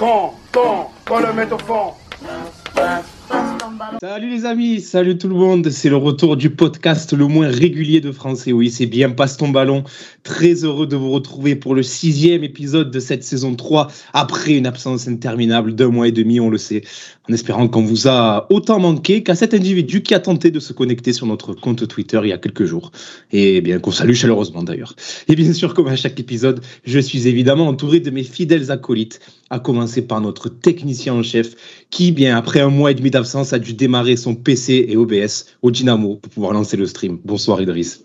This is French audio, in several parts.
Quand, quand, quand le mettre au fond. Salut les amis, salut tout le monde, c'est le retour du podcast le moins régulier de français. Oui, c'est bien Passe ton ballon. Très heureux de vous retrouver pour le sixième épisode de cette saison 3, après une absence interminable d'un mois et demi, on le sait, en espérant qu'on vous a autant manqué qu'à cet individu qui a tenté de se connecter sur notre compte Twitter il y a quelques jours. Et bien qu'on salue chaleureusement d'ailleurs. Et bien sûr, comme à chaque épisode, je suis évidemment entouré de mes fidèles acolytes, à commencer par notre technicien en chef, qui, bien après un mois et demi d'absence, a dû démarrer son PC et OBS au Dynamo pour pouvoir lancer le stream. Bonsoir Idriss.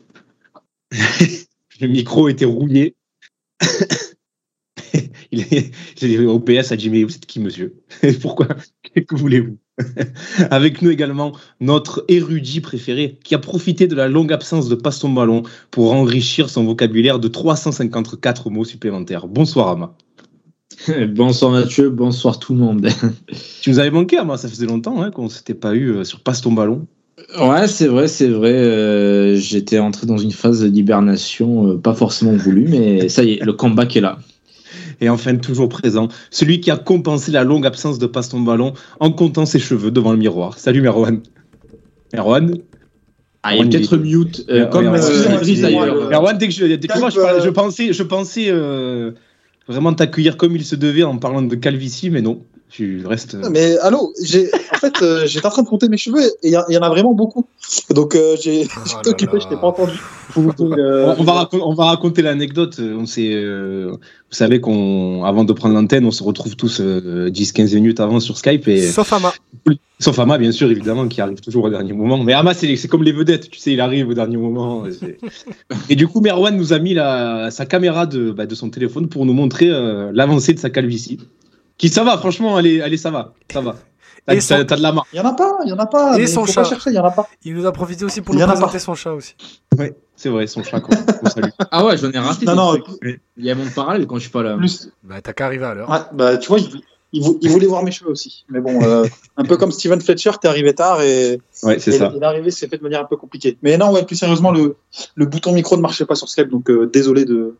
le micro était rouillé. OBS a dit mais vous êtes qui monsieur? Pourquoi? Que voulez-vous? Avec nous également notre érudit préféré qui a profité de la longue absence de Paston Ballon pour enrichir son vocabulaire de 354 mots supplémentaires. Bonsoir Ama. bonsoir Mathieu, bonsoir tout le monde. tu nous avais manqué, moi, ça faisait longtemps hein, qu'on ne s'était pas eu euh, sur Passe ton ballon. Ouais, c'est vrai, c'est vrai. Euh, j'étais entré dans une phase d'hibernation, euh, pas forcément voulu, mais ça y est, le comeback est là. Et enfin, toujours présent, celui qui a compensé la longue absence de Passe ton ballon en comptant ses cheveux devant le miroir. Salut Merwan. Merwan? Ah, il est peut-être mute, comme Merwan, dès que je, dès que moi, je, pensais, je pensais vraiment t'accueillir comme il se devait en parlant de calvitie, mais non. Tu restes. Mais allô, j'ai en fait euh, j'étais en train de compter mes cheveux et il y, en a vraiment beaucoup. Donc euh, j'ai oh j'étais occupé, je t'ai pas entendu. Euh, on, va on va raconter l'anecdote. On sait, vous savez qu'on avant de prendre l'antenne, on se retrouve tous 10-15 minutes avant sur Skype et. Sauf Ama. Sauf Ama, bien sûr, évidemment, qui arrive toujours au dernier moment. Mais Ama, c'est comme les vedettes, tu sais, il arrive au dernier moment. Et, du coup, Merwan nous a mis la, sa caméra de, bah, de son téléphone pour nous montrer l'avancée de sa calvitie. Qui ça va, franchement, allez, allez ça va, ça va. T'as son... de la main. Il y en a pas, il y en a pas. Et son chat. Chercher, y en a pas. Il nous a profité aussi pour nous présenter son chat aussi. Ouais, c'est vrai, son chat. ah ouais, j'en ai raté. Non, non. Il y a mon parallèle quand je suis pas là. Plus. Bah t'as qu'à arriver à l'heure. Ouais, bah tu vois, il, il, voulait voir mes cheveux aussi. Mais bon, euh, un peu comme Steven Fletcher, t'es arrivé tard et. Ouais, c'est ça. Il est arrivé, c'est fait de manière un peu compliquée. Mais non, ouais, plus sérieusement, le, le bouton micro ne marchait pas sur Skype, donc euh, désolé de,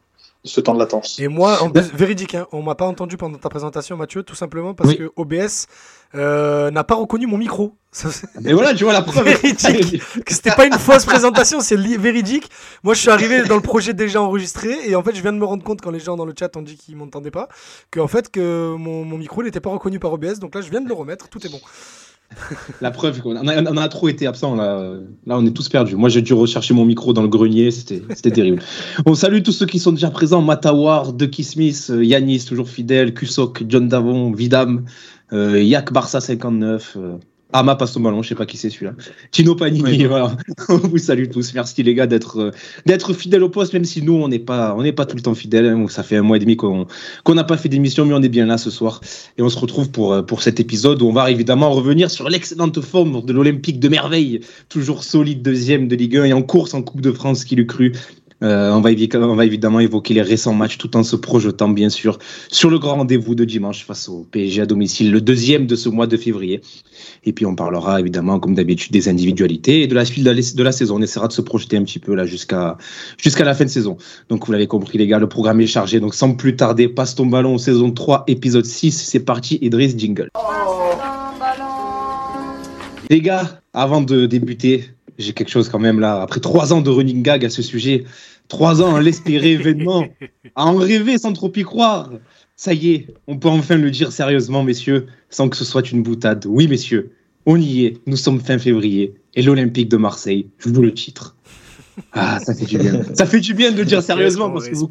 ce temps de latence. Et moi, en véridique, hein, on m'a pas entendu pendant ta présentation, Mathieu, tout simplement parce que OBS euh, n'a pas reconnu mon micro. Et voilà, tu vois la preuve. Véridique. que c'était pas une fausse présentation, c'est véridique. Moi, je suis arrivé dans le projet déjà enregistré et en fait, je viens de me rendre compte quand les gens dans le chat ont dit qu'ils m'entendaient pas, que en fait que mon, mon micro n'était pas reconnu par OBS. Donc là, je viens de le remettre, tout est bon. La preuve qu'on a, on a, trop été absent là. Là, on est tous perdus. Moi, j'ai dû rechercher mon micro dans le grenier. C'était terrible. On salue tous ceux qui sont déjà présents. Matawar, Ducky Smith, euh, Yanis, toujours fidèle, Kusok, John Davon, Vidam, euh, Yak Barça 59. Ama passe au ballon, je sais pas qui c'est celui-là. Tino Panini, voilà. on vous salue tous. Merci les gars d'être euh, d'être fidèles au poste, même si nous on n'est pas on n'est pas tout le temps fidèles. Hein. Ça fait un mois et demi qu'on qu'on n'a pas fait d'émission, mais on est bien là ce soir et on se retrouve pour euh, pour cet épisode où on va évidemment revenir sur l'excellente forme de l'Olympique de merveille, toujours solide deuxième de Ligue 1 et en course en Coupe de France qui l'eût cru. Euh, on, va on, va évidemment évoquer les récents matchs tout en se projetant bien sûr sur le grand rendez-vous de dimanche face au PSG à domicile, le deuxième de ce mois de février. Et puis on parlera évidemment comme d'habitude des individualités et de la suite de la, saison. On essaiera de se projeter un petit peu là jusqu'à jusqu'à la fin de saison. Donc vous l'avez compris les gars, le programme est chargé. Donc sans plus tarder, passe ton ballon saison 3 épisode 6. C'est parti, Idriss Jingle. Les gars, avant de débuter, j'ai quelque chose quand même là. Après trois ans de running gag à ce sujet, trois ans à l'espérer événement, à en rêver sans trop y croire. Ça y est, on peut enfin le dire sérieusement, messieurs, sans que ce soit une boutade. Oui, messieurs, on y est. Nous sommes fin février et l'Olympique de Marseille joue le titre. Ah, ça fait du bien. ça fait du bien de le dire sérieusement parce que vous,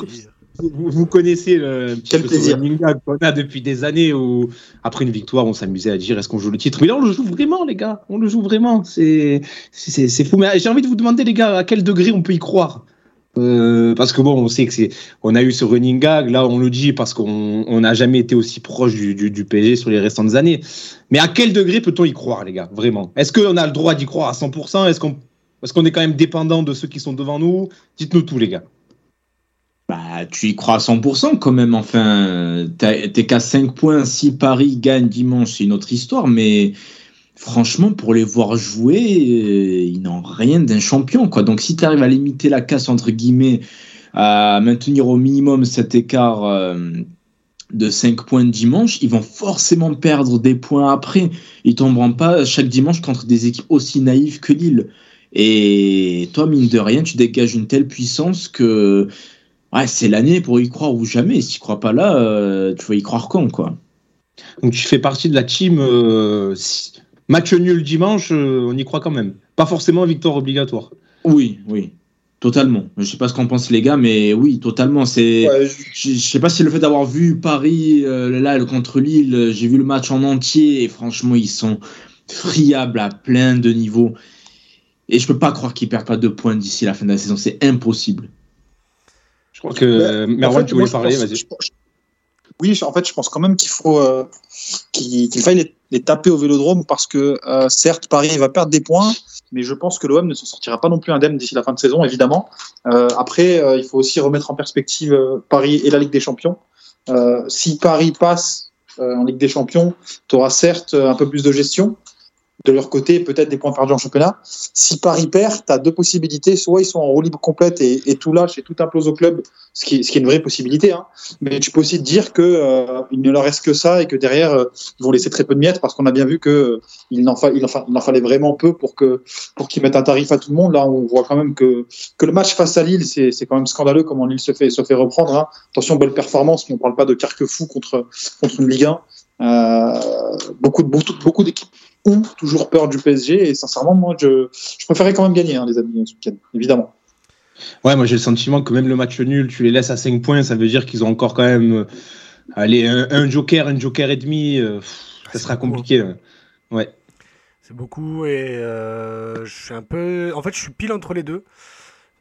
vous, connaissez le Quel plaisir. qu'on a depuis des années où, après une victoire, on s'amusait à dire est-ce qu'on joue le titre? Mais là, on le joue vraiment, les gars. On le joue vraiment. C'est, c'est, fou. Mais j'ai envie de vous demander, les gars, à quel degré on peut y croire? Euh, parce que bon, on sait que c'est, on a eu ce running gag. Là, on le dit parce qu'on n'a jamais été aussi proche du, du, du, PSG sur les restantes années. Mais à quel degré peut-on y croire, les gars, vraiment? Est-ce qu'on a le droit d'y croire à 100% Est-ce qu'on, est-ce qu'on est quand même dépendant de ceux qui sont devant nous? Dites-nous tout, les gars. Bah, tu y crois à 100% quand même. Enfin, t'es qu'à 5 points. Si Paris gagne dimanche, c'est une autre histoire. Mais franchement, pour les voir jouer, euh, ils n'ont rien d'un champion. Quoi. Donc, si tu arrives à limiter la casse, entre guillemets, à maintenir au minimum cet écart euh, de 5 points dimanche, ils vont forcément perdre des points après. Ils tomberont pas chaque dimanche contre des équipes aussi naïves que Lille. Et toi, mine de rien, tu dégages une telle puissance que ouais, c'est l'année pour y croire ou jamais. Si tu crois pas là, euh, tu vas y croire quand, quoi. Donc tu fais partie de la team euh, si- match nul dimanche, euh, on y croit quand même. Pas forcément victoire obligatoire. Oui, oui, totalement. Je sais pas ce qu'en pensent les gars, mais oui, totalement. C'est, Ouais, je- je sais pas si le fait d'avoir vu Paris euh, là le- contre Lille, j'ai vu le match en entier et franchement ils sont friables à plein de niveaux. Et je peux pas croire qu'ils perdent pas deux points d'ici la fin de la saison, c'est impossible. Crois que Ouais, Merwan, en fait, tu voulais parler, vas-y. Oui, en fait, je pense quand même qu'il faut euh, qu'il faille les, les taper au Vélodrome parce que euh, certes, Paris va perdre des points, mais je pense que l'OM ne s'en sortira pas non plus indemne d'ici la fin de saison, évidemment. Euh, après, euh, il faut aussi remettre en perspective Paris et la Ligue des Champions. Si Paris passe en Ligue des Champions, tu auras certes un peu plus de gestion. De leur côté, peut-être des points perdus en championnat. Si Paris perd, tu as deux possibilités. Soit ils sont en roue libre complète et, tout lâche et tout implose au club, ce qui, ce qui est une vraie possibilité. Hein. Mais tu peux aussi te dire que euh, il ne leur reste que ça et que derrière euh, ils vont laisser très peu de miettes parce qu'on a bien vu que euh, il en fallait vraiment peu pour que pour qu'ils mettent un tarif à tout le monde. Là, on voit quand même que que le match face à Lille, c'est quand même scandaleux comment Lille se fait se fait reprendre. Hein. Attention, belle performance, mais on parle pas de carquefou contre contre une Ligue 1. Euh, beaucoup beaucoup, beaucoup d'équipes ont toujours peur du PSG et sincèrement, moi, je je préférais quand même gagner, hein, les amis, ce week-end, évidemment. Ouais, moi j'ai le sentiment que même le match nul, tu les laisses à 5 points, ça veut dire qu'ils ont encore quand même euh, allez, un, un joker, un joker et demi, euh, pff, ça C'est sera beaucoup, compliqué. ouais. Ouais. C'est beaucoup et euh, je suis un peu. En fait, je suis pile entre les deux.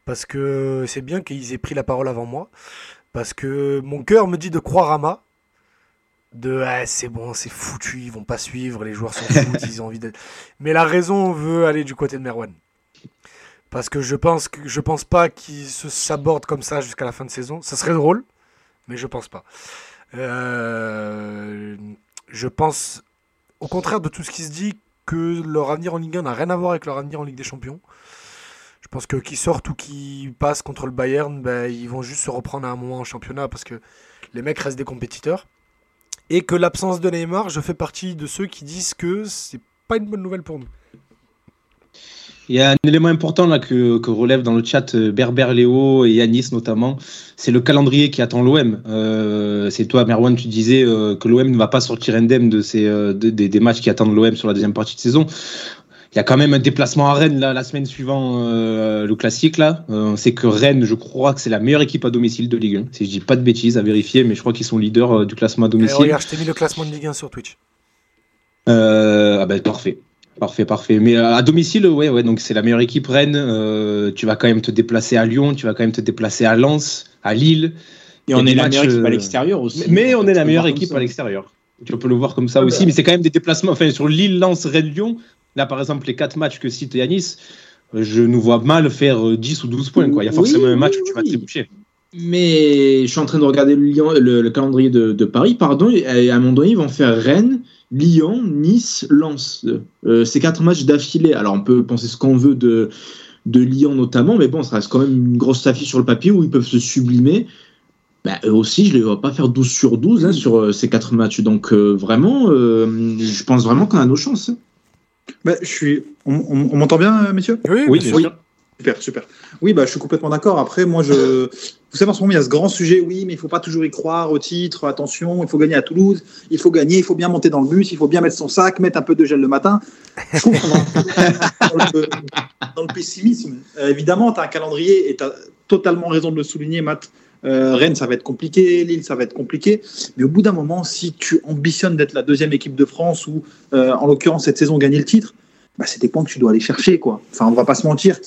Parce que c'est bien qu'ils aient pris la parole avant moi. Parce que mon cœur me dit de croire à Ma. De ah, c'est bon, c'est foutu, ils vont pas suivre, les joueurs sont fous, ils ont envie d'être. Mais la raison veut aller du côté de Merwan. Parce que je pense que je pense pas qu'ils se s'abordent comme ça jusqu'à la fin de saison. Ça serait drôle, mais je pense pas. Euh, je pense, au contraire de tout ce qui se dit, que leur avenir en Ligue 1 n'a rien à voir avec leur avenir en Ligue des Champions. Je pense que qu'ils sortent ou qu'ils passent contre le Bayern, ben, ils vont juste se reprendre à un moment en championnat parce que les mecs restent des compétiteurs. Et que l'absence de Neymar, je fais partie de ceux qui disent que c'est pas une bonne nouvelle pour nous. Il y a un élément important que, relève dans le chat euh, Berber Léo et Yanis notamment, c'est le calendrier qui attend l'OM. Euh, c'est toi, Merwan, tu disais euh, que l'OM ne va pas sortir indemne des matchs qui attendent l'OM sur la deuxième partie de saison. Il y a quand même un déplacement à Rennes là, la semaine suivant euh, le classique là. Euh, on sait que Rennes, je crois que c'est la meilleure équipe à domicile de Ligue 1. Si je dis pas de bêtises, à vérifier, mais je crois qu'ils sont leaders euh, du classement à Et domicile. regarde, je t'ai mis le classement de Ligue 1 sur Twitch. Euh, ah ben parfait. Parfait, parfait. Mais à domicile, ouais, ouais, donc c'est la meilleure équipe Rennes. Euh, tu vas quand même te déplacer à Lyon, tu vas quand même te déplacer à Lens, à Lille. Et on est la meilleure équipe à l'extérieur aussi. Mais, on est la meilleure équipe à l'extérieur. Tu peux le voir comme ça aussi, bah. mais c'est quand même des déplacements. Enfin, sur Lille, Lens, Rennes, Lyon, là par exemple, les quatre matchs que cite Yanis, euh, je nous vois mal faire euh, 10 ou 12 points. Quoi. Il y a Oui, forcément un match oui, où tu vas te. Mais je suis en train de regarder le, Lyon- le- le calendrier de, de Paris, pardon, et à un moment donné, ils vont faire Rennes, Lyon, Nice, Lens. Euh, ces quatre matchs d'affilée. Alors, on peut penser ce qu'on veut de, de Lyon notamment, mais bon, ça reste quand même une grosse affiche sur le papier où ils peuvent se sublimer. Bah, eux aussi, je ne les vois pas faire 12 sur 12 hein, sur euh, ces quatre matchs. Donc, euh, vraiment, euh, je pense vraiment qu'on a nos chances. Hein. Bah, je suis... On, on- on m'entend bien, euh, messieurs? Oui, Oui, bien bien sûr. sûr. Super, super. Oui, bah, je suis complètement d'accord. Après, moi, je. Vous savez, en ce moment, il y a ce grand sujet. Oui, mais il faut pas toujours y croire au titre. Attention, il faut gagner à Toulouse. Il faut gagner. Il faut bien monter dans le bus. Il faut bien mettre son sac, mettre un peu de gel le matin. Je trouve qu'on est dans, le, dans le pessimisme. Euh, évidemment, tu as un calendrier et tu as totalement raison de le souligner, Matt. Euh, Rennes, ça va être compliqué. Lille, ça va être compliqué. Mais au bout d'un moment, si tu ambitionnes d'être la deuxième équipe de France ou, euh, en l'occurrence, cette saison, gagner le titre, bah, c'est des points que tu dois aller chercher. Quoi. Enfin, on va pas se mentir.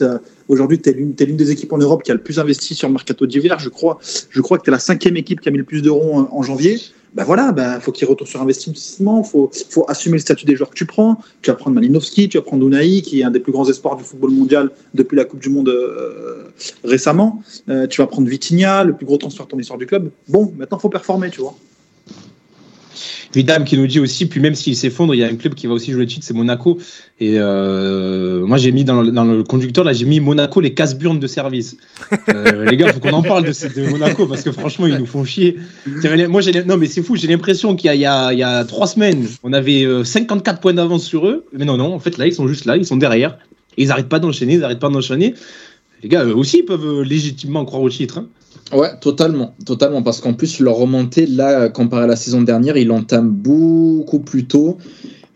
Aujourd'hui, tu es l'une des équipes en Europe qui a le plus investi sur le mercato d'hiver. Je crois, je crois que tu es la cinquième équipe qui a mis le plus d'euros en janvier. Bah voilà, bah, faut qu'il retourne sur investissement, faut, faut assumer le statut des joueurs que tu prends. Tu vas prendre Malinowski, tu vas prendre Unai, qui est un des plus grands espoirs du football mondial depuis la Coupe du Monde euh, récemment. Euh, tu vas prendre Vitinha, le plus gros transfert de histoire du club. Bon, maintenant, faut performer, tu vois. Vidam qui nous dit aussi, puis même s'il s'effondre, il y a un club qui va aussi jouer le titre, c'est Monaco. Et euh, moi, j'ai mis dans le, dans le conducteur, là, j'ai mis Monaco les casse-burnes de service. Euh, les gars, faut qu'on en parle de, de, Monaco parce que franchement, ils nous font chier. Moi, j'ai, non, mais c'est fou, j'ai l'impression qu'il y, y, y a, trois semaines, on avait 54 points d'avance sur eux. Mais non, non, en fait, là, ils sont juste là, ils sont derrière. Ils n'arrêtent pas d'enchaîner, ils n'arrêtent pas d'enchaîner. Les gars, eux aussi, ils peuvent légitimement croire au titre. Hein. Ouais, totalement, totalement, parce qu'en plus leur remontée là, comparé à la saison dernière, ils l'entament beaucoup plus tôt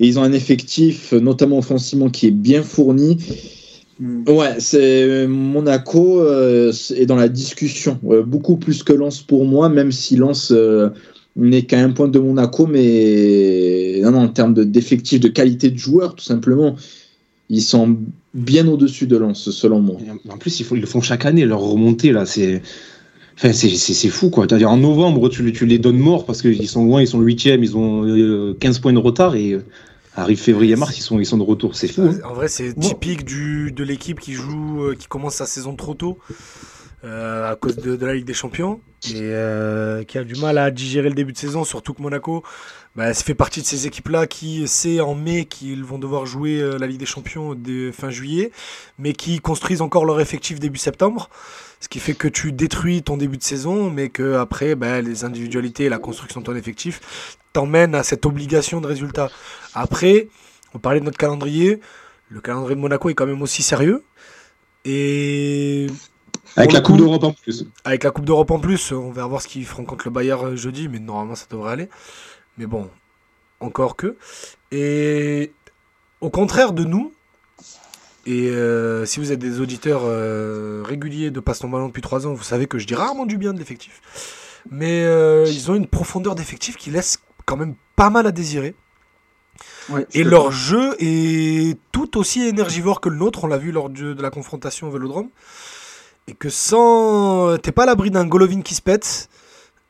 et ils ont un effectif, notamment offensivement, qui est bien fourni. Hmm. Ouais, c'est Monaco euh, est dans la discussion, beaucoup plus que Lens pour moi, même si Lens euh, n'est qu'à un point de Monaco, mais non, en termes d'effectifs, de, qualité de joueurs, tout simplement, ils sont bien au-dessus de Lens, selon moi. En plus, ils, ils le font chaque année, leur remontée là, c'est Enfin, c'est fou, quoi. C'est-à-dire, en novembre, tu, tu, les donnes morts parce qu'ils sont loin, ils sont 8 ils ont 15 euh, points de retard et euh, arrive février-mars, ils sont, ils sont de retour. C'est fou. Hein. En vrai, c'est typique du, de l'équipe qui joue, euh, qui commence sa saison trop tôt. à cause de, de, la Ligue des Champions et qui a du mal à digérer le début de saison, surtout que Monaco bah, ça fait partie de ces équipes-là qui sait en mai qu'ils vont devoir jouer la Ligue des Champions de fin juillet, mais qui construisent encore leur effectif début septembre. Ce qui fait que tu détruis ton début de saison, mais que après, ben, les individualités et la construction de ton effectif t'emmènent à cette obligation de résultat. Après, on parlait de notre calendrier. Le calendrier de Monaco est quand même aussi sérieux. Et avec la Coupe d'Europe en plus. Avec la Coupe d'Europe en plus, on va voir ce qu'ils feront contre le Bayern euh, jeudi, mais normalement ça devrait aller. Mais bon, encore que. Et au contraire de nous, et euh, si vous êtes des auditeurs euh, réguliers de Passe ton ballon depuis 3 ans, vous savez que je dis rarement du bien de l'effectif. Mais euh, ils ont une profondeur d'effectif qui laisse quand même pas mal à désirer. et leur jeu est tout aussi énergivore que le nôtre, on l'a vu lors de, la confrontation au Vélodrome. Et que sans. T'es pas à l'abri d'un Golovin qui se pète,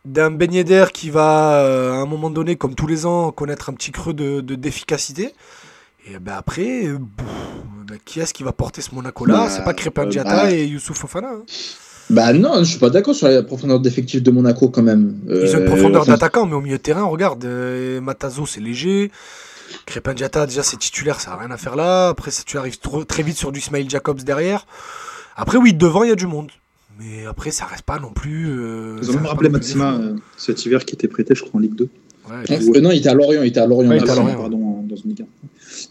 d'un beignet d'air qui va, à un moment donné, comme tous les ans, connaître un petit creux d'efficacité. De, et ben après, bah, qui est-ce qui va porter ce Monaco-là? Bah, C'est pas Crépin euh, Diata bah, et Youssouf Fofana. Hein. Bah non, je suis pas d'accord sur la profondeur d'effectif de Monaco quand même. Ils ont une euh, profondeur d'attaquant, mais au milieu de terrain, regarde, euh, Matazo c'est léger. Crépin Diata, déjà c'est titulaire, ça n'a rien à faire là. Après, tu arrives très vite sur du Smile Jacobs derrière. Après, oui, devant, il y a du monde. Mais après, ça reste pas non plus. Ils ont même rappelé Maxima cet hiver qui était prêté, je crois, en Ligue 2. non, il était à Lorient, il était à Lorient. Pardon, dans une Ligue 1.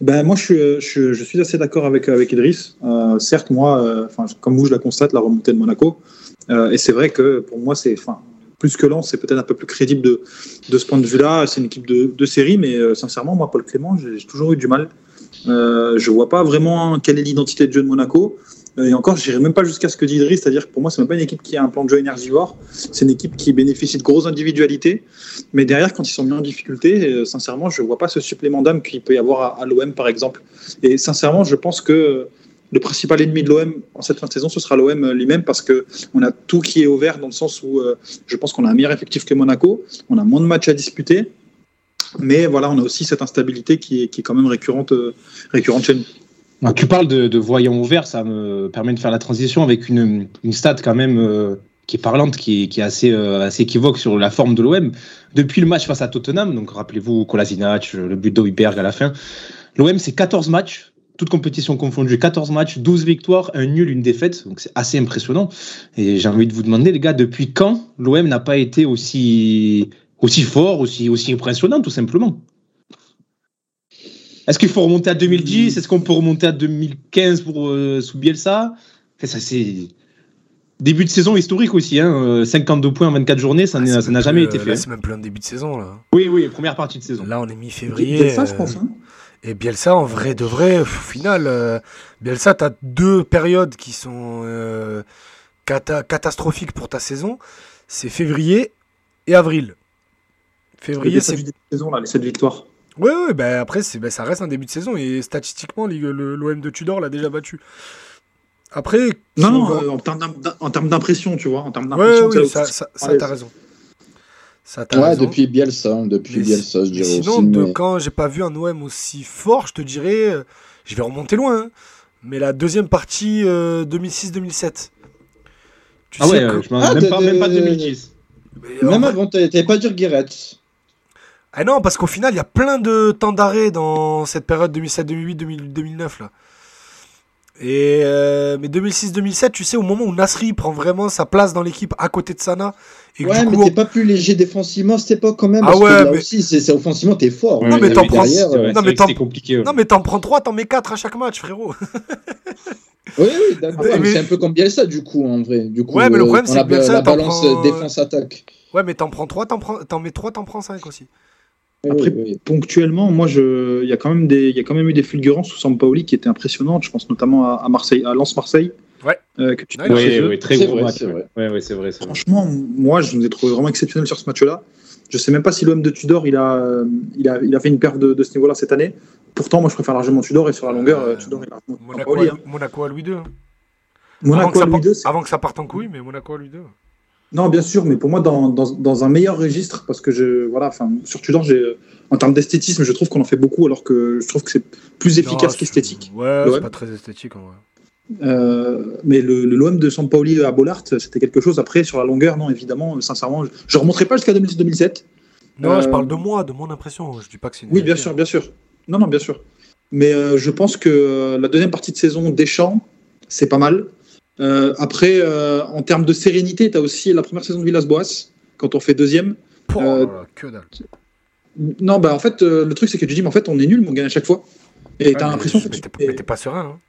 Ben, moi, je, je, je, suis assez d'accord avec, avec Idriss. Euh, certes, moi, euh, enfin comme vous, je la constate, la remontée de Monaco. Euh, et c'est vrai que pour moi, c'est plus que Lens, c'est peut-être un peu plus crédible de, de ce point de vue-là. C'est une équipe de, de série, mais euh, sincèrement, moi, Paul Clément, j'ai toujours eu du mal. je vois pas vraiment quelle est l'identité de jeu de Monaco. Et encore, je n'irai même pas jusqu'à ce que dit c'est-à-dire que pour moi, c'est même pas une équipe qui a un plan de jeu énergivore. C'est une équipe qui bénéficie de grosses individualités. Mais derrière, quand ils sont mis en difficulté, euh, sincèrement, je ne vois pas ce supplément d'âme qu'il peut y avoir à, l'OM, par exemple. Et sincèrement, je pense que le principal ennemi de l'OM en cette fin de saison, ce sera l'OM lui-même parce que on a tout qui est ouvert dans le sens où euh, je pense qu'on a un meilleur effectif que Monaco, on a moins de matchs à disputer, mais voilà, on a aussi cette instabilité qui est, qui est quand même récurrente, euh, récurrente chez nous tu parles de, de voyant ouvert, ça me permet de faire la transition avec une, une stat quand même euh, qui est parlante, qui, qui est assez, euh, assez équivoque sur la forme de l'OM. Depuis le match face à Tottenham, donc rappelez-vous Kolasinac, le but d'Oiberg à la fin, l'OM c'est 14 matchs, toutes compétitions confondues, 14 matchs, 12 victoires, un nul, une défaite, donc c'est assez impressionnant. Et j'ai envie de vous demander les gars, depuis quand l'OM n'a pas été aussi, aussi fort, aussi, aussi impressionnant tout simplement? Est-ce qu'il faut remonter à 2010 Est-ce qu'on peut remonter à 2015 pour euh, sous Bielsa? Ça, c'est début de saison historique aussi. Hein, 52 euh, points en 24 journées, ça ah, n'a jamais été fait. C'est même plein de début de saison là. Oui, oui, première partie de saison. Là, on est mi-février. Bielsa, je pense. Hein. Et Bielsa, en vrai de vrai, au final, euh, Bielsa, tu as deux périodes qui sont catastrophiques pour ta saison. C'est février et avril. Février, c'est saison là, les 7 victoires. Oui, ouais, bah après, bah, ça reste un début de saison et statistiquement, l'OM de Tudor l'a déjà battu. Après. Non, non, euh, en termes d'impression, tu vois. En termes d'impression, oui, ça, ça, ça t'as raison. Ça, ouais, raison. depuis Bielsa, depuis Bielsa, je dirais sinon, aussi. Sinon, quand j'ai pas vu un OM aussi fort, je te dirais, euh, je vais remonter loin, hein, mais la deuxième partie 2006-2007. Euh, ah ouais, je m'en ah, même, pas, même pas 2010. même avant, t'avais pas dire Guéret. Ah non, parce qu'au final, il y a plein de temps d'arrêt dans cette période 2007, 2008, 2000, 2009 là. Et euh, mais 2006-2007, tu sais, au moment où Nasri prend vraiment sa place dans l'équipe à côté de Sana. Et que Ouais, du mais coup, t'es pas plus léger défensivement à cette époque quand même. Ah parce que ouais, là mais- aussi, c'est offensivement, t'es fort. Non, On mais t'en prends- euh, non, mais que t'en- c'est compliqué. ouais. Non, mais t'en prends 3, t'en mets 4 à chaque match, frérot. Oui, oui, d'accord. Mais- Ouais, mais C'est un peu comme Bielsa, du coup, en vrai. Du coup, Ouais, mais le euh, problème, dans c'est la, que Bielsa, la t'en balance prends- euh, défense-attaque. Ouais, mais t'en prends 3, t'en, prends... t'en mets 3, t'en prends 5 aussi. Oui, Après, oui, oui. Ponctuellement, moi, je, il y a quand même des, il y a quand même eu des fulgurances sous Sampaoli qui étaient impressionnantes. Je pense notamment à, à Marseille, à Lens Marseille. Ouais. euh, que tu eux. ouais, très gros vrai, match. c'est ouais. vrai. Ouais, ouais, c'est vrai. c'est vrai. Franchement, moi, je nous ai trouvé vraiment exceptionnel sur ce match-là. Je sais même pas si l'OM de Tudor, il a, il a, il a fait une perte de, de ce niveau-là cette année. Pourtant, moi, je préfère largement Tudor et sur la longueur, Euh, Tudor est largement Monaco, Sampaoli. à, hein. Monaco à Louis II. hein. Monaco avant, que à ça Louis II, avant que ça parte en couille, mais Monaco à Louis II. Non, bien sûr, mais pour moi, dans, dans, dans un meilleur registre, parce que je, voilà, enfin, sur Tudor, j'ai, en termes d'esthétisme, je trouve qu'on en fait beaucoup, alors que je trouve que c'est plus efficace qu'esthétique. Ouais, c'est pas très esthétique en vrai. Euh, mais le, le l'OM de Sampaoli à Bollard, c'était quelque chose. Après, sur la longueur, non, évidemment, euh, sincèrement, je, je remonterai pas jusqu'à 2006-2007. Non, Euh, je parle de moi, de mon impression. Je dis pas que c'est une Oui, bien sûr, hein. bien sûr. Non, non, bien sûr. Mais euh, je pense que euh, la deuxième partie de saison Deschamps, c'est pas mal. Euh, après, euh, en termes de sérénité, tu as aussi la première saison de Villas-Boas, quand on fait deuxième. Euh, oh là, que dalle. Non, bah en fait, euh, le truc, c'est que tu dis, mais en fait, on est nul, mais on gagne à chaque fois. Et t'as Ouais, l'impression mais- que mais tu- t'es- pas serein. Hein.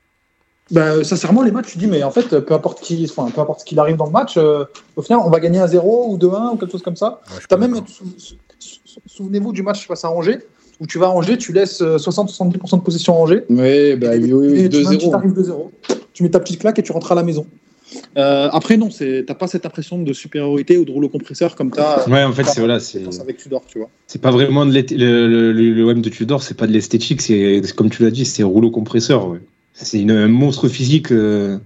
Bah, sincèrement, les matchs, tu dis, mais en fait, peu importe qui, enfin, peu importe ce qu'il arrive dans le match, euh, au final, on va gagner à 0 ou 2-1 ou quelque chose comme ça. Ouais, T'as même, d'accord. sou- sou- sou- souvenez-vous du match face à Angers, où tu vas à Angers, tu laisses euh, 60-70% de possession à Angers. Oui, bah, et, oui, oui, et tu même si 2-0. t'arrives 2-0, tu mets ta petite claque et tu rentres à la maison. Euh, après, non, c'est- t'as pas cette impression de supériorité ou de rouleau compresseur comme t'as Ouais, en fait, c'est voilà, c'est avec Tudor, tu vois. c'est pas vraiment de le, le, le, OM de Tudor, c'est pas de l'esthétique, c'est comme tu l'as dit, c'est rouleau compresseur. ouais. C'est une- un monstre physique. euh,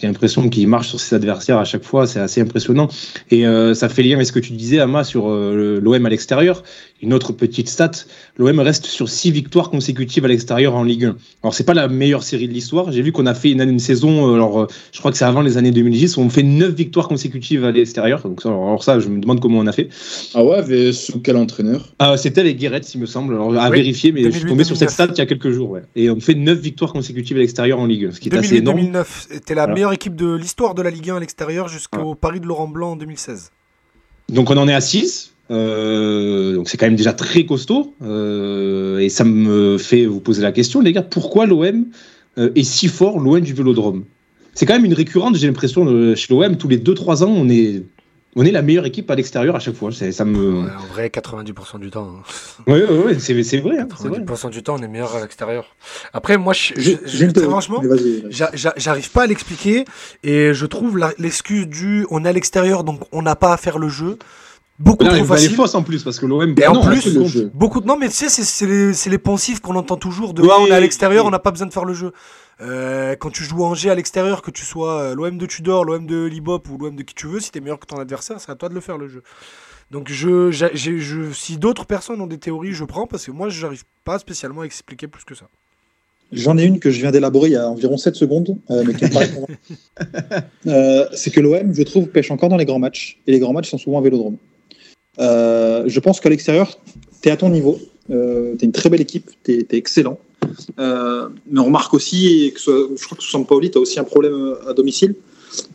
J'ai l'impression qu'il marche sur ses adversaires à chaque fois, c'est assez impressionnant. Et euh, ça fait lien avec ce que tu disais, Ama, sur euh, l'OM à l'extérieur. Une autre petite stat, l'OM reste sur six victoires consécutives à l'extérieur en Ligue 1. Alors c'est pas la meilleure série de l'histoire. J'ai vu qu'on a fait une, une saison, euh, alors je crois que c'est avant les années 2010, où on fait neuf victoires consécutives à l'extérieur. Donc alors ça, je me demande comment on a fait. Ah ouais, mais sous quel entraîneur? Ah, c'était les Guéret, il me semble. Alors, à Oui, vérifier, mais je suis tombé sur cette 2008-2009. stat il y a quelques jours. Ouais. Et on fait 9 victoires consécutives à l'extérieur en Ligue 1, ce qui est assez énorme. 2008-2009, c'était la Voilà. meilleure équipe de l'histoire de la Ligue 1 à l'extérieur jusqu'au Paris de Laurent Blanc en 2016. Donc on en est à 6. donc c'est quand même déjà très costaud. Euh, et ça me fait vous poser la question, les gars, pourquoi l'OM euh, est si fort loin du vélodrome? C'est quand même une récurrente, j'ai l'impression, euh, chez l'OM, tous les 2-3 ans, on est, on est la meilleure équipe à l'extérieur à chaque fois. Ça me... Ouais, en vrai, 90% du temps. hein. Ouais, ouais, ouais, c'est vrai. hein, c'est vrai. 90% du temps, on est meilleur à l'extérieur. Après, moi, je, franchement, j'arrive pas à l'expliquer et je trouve l'excuse du on est à l'extérieur donc on n'a pas à faire le jeu beaucoup Là, trop elle est facile. fausse en plus, parce que l'OM. Et en non, plus, le jeu. Beaucoup. Non, mais tu sais, c'est- les, les poncifs qu'on entend toujours de Oui, Ah, on est à l'extérieur, oui. on n'a pas besoin de faire le jeu. Euh, quand tu joues à Angers à l'extérieur, que tu sois euh, l'OM de Tudor, l'OM de Libop ou l'OM de qui tu veux, si t'es meilleur que ton adversaire, c'est à toi de le faire le jeu. Donc je, si d'autres personnes ont des théories, je prends parce que moi, j'arrive pas spécialement à expliquer plus que ça. J'en ai une que je viens d'élaborer il y a environ 7 secondes, euh, mais qui me paraît. Euh, c'est que l'OM, je trouve, pêche encore dans les grands matchs. Et les grands matchs sont souvent à vélodrome. Euh, je pense qu'à l'extérieur, tu es à ton niveau. Tu es une très belle équipe. Tu es, excellent. Euh, mais on remarque aussi, que ce- je crois que Sampaoli, tu as aussi un problème euh, à domicile.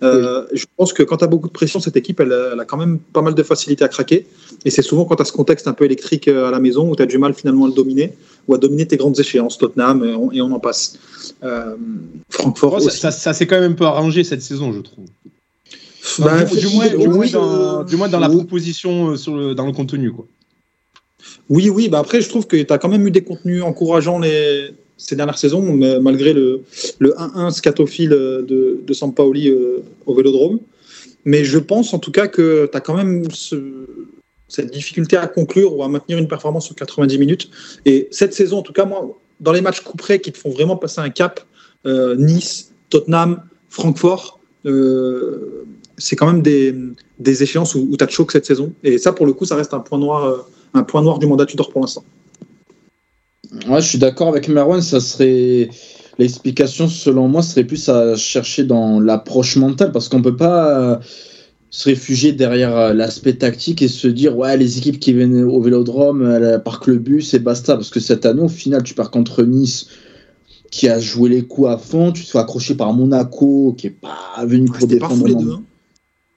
Euh, Je pense que quand tu as beaucoup de pression, cette équipe, elle, a- elle a quand même pas mal de facilité à craquer. Et c'est souvent quand tu as ce contexte un peu électrique à la maison où tu as du mal finalement à le dominer ou à dominer tes grandes échéances, Tottenham, et on, et on en passe. Euh, Francfort Ouais, ça, aussi. ça, ça s'est quand même un peu arrangé cette saison, je trouve. Bah, du, du moins, du, moins dans, du moins dans la proposition, sur le, dans le contenu. Quoi. Oui, oui, bah après, je trouve que tu as quand même eu des contenus encourageants les, ces dernières saisons, malgré le, le 1-1 scatophile de, de Sampaoli euh, au vélodrome. Mais je pense en tout cas que tu as quand même ce- cette difficulté à conclure ou à maintenir une performance sur 90 minutes. Et cette saison, en tout cas, moi, dans les matchs couperets qui te font vraiment passer un cap, euh, Nice, Tottenham, Francfort, euh, c'est quand même des, des échéances où, tu as de choc cette saison. Et ça, pour le coup, ça reste un point noir, euh, un point noir du mandat Tudor pour l'instant. Ouais, je suis d'accord avec Merwan, ça serait. L'explication, selon moi, serait plus à chercher dans l'approche mentale parce qu'on peut pas. se réfugier derrière euh, l'aspect tactique et se dire ouais les équipes qui viennent au Vélodrome, elles parquent le bus et basta parce que cette année au final tu pars contre Nice qui a joué les coups à fond, tu te fais accrocher par Monaco qui est pas venu Ouais, pour C'était pas fou défendre. les deux. hein.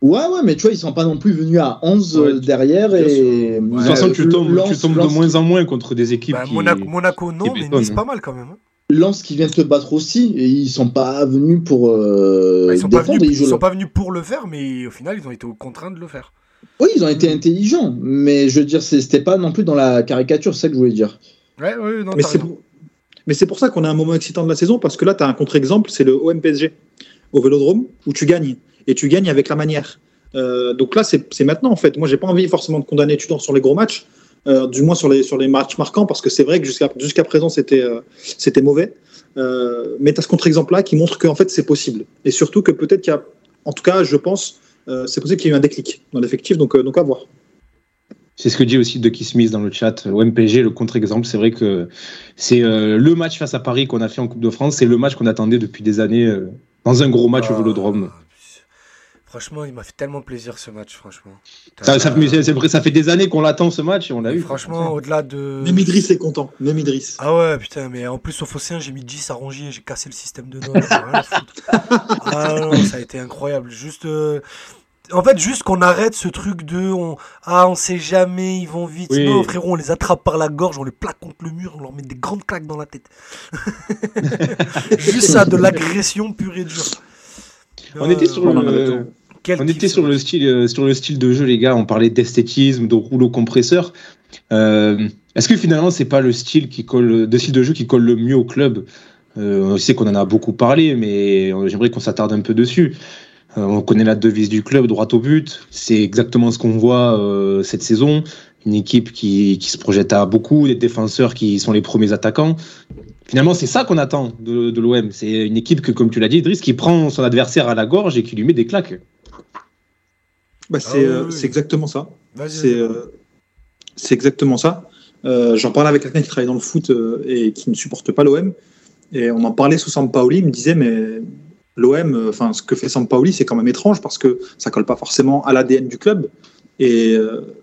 Ouais ouais mais tu vois ils sont pas non plus venus à 11 Ouais, euh, derrière et De toute façon, tu tombes, Lens- tu tombes de moins en moins contre des équipes Bah, qui... Monaco, Monaco, non, mais Nice, hein. pas mal quand même. hein. Lens qui vient te battre aussi et ils sont pas venus pour euh, Bah, ils sont pas défendre venus, ils sont pas venus pour le faire, mais au final, ils ont été contraints de le faire. Oui, ils ont été intelligents, mais je veux dire, c'est- c'était pas non plus dans la caricature, c'est ça que je voulais dire. Ouais, ouais, non, Mais c'est pour... mais c'est pour ça qu'on a un moment excitant de la saison, parce que là, tu as un contre-exemple, c'est le OM-PSG au Vélodrome, où tu gagnes, et tu gagnes avec la manière. Euh, donc là, c'est maintenant, en fait. Moi, j'ai pas envie forcément de condamner Tudor sur les gros matchs, euh, du moins sur les, sur les matchs marquants, parce que c'est vrai que jusqu'à jusqu'à présent, c'était euh, c'était mauvais. Euh, mais tu as ce contre-exemple-là qui montre qu'en fait, c'est possible. Et surtout que peut-être qu'il y a, en tout cas, je pense, euh, c'est possible qu'il y ait eu un déclic dans l'effectif, donc, euh, donc à voir. C'est ce que dit aussi Ducky Smith dans le chat. Au MPG, le contre-exemple, c'est vrai que c'est euh, le match face à Paris qu'on a fait en Coupe de France. C'est le match qu'on attendait depuis des années euh, dans un gros match au Ah, Vélodrome. Franchement, il m'a fait tellement plaisir ce match, franchement. Ça, ça, Euh, mais c'est- c'est vrai, ça fait des années qu'on l'attend ce match et on l'a eu. Franchement, au-delà de. Même Idriss est content. Même Idriss. Ah ouais, putain, mais en plus au Phocéen, j'ai mis 10 à Rongier, j'ai cassé le système de notes. ah non, ça a été incroyable. Juste. euh, En fait, juste qu'on arrête ce truc de on... ah on sait jamais, ils vont vite. Oui. Non, frérot, on les attrape par la gorge, on les plaque contre le mur, on leur met des grandes claques dans la tête. juste ça, de l'agression pure et dure. On était sur on en le-. Quel On était sur le style, euh, sur le style de jeu, les gars. On parlait d'esthétisme, de rouleau compresseur. Euh, Est-ce que finalement, c'est pas le style qui colle, de style de jeu qui colle le mieux au club? Euh, On sait qu'on en a beaucoup parlé, mais j'aimerais qu'on s'attarde un peu dessus. Euh, on connaît la devise du club, droit au but. C'est exactement ce qu'on voit euh, cette saison. Une équipe qui, qui se projette à beaucoup, des défenseurs qui sont les premiers attaquants. Finalement, c'est ça qu'on attend de, de l'OM. C'est une équipe que, comme tu l'as dit, Idriss, qui prend son adversaire à la gorge et qui lui met des claques. Bah, Ah oui, euh, oui. c'est exactement ça. C'est euh, c'est exactement ça. Euh, J'en parlais avec quelqu'un qui travaille dans le foot et qui ne supporte pas l'OM. Et on en parlait sous Sampaoli. Il me disait, mais l'OM, enfin, ce que fait Sampaoli, c'est quand même étrange parce que ça colle pas forcément à l'ADN du club. Et,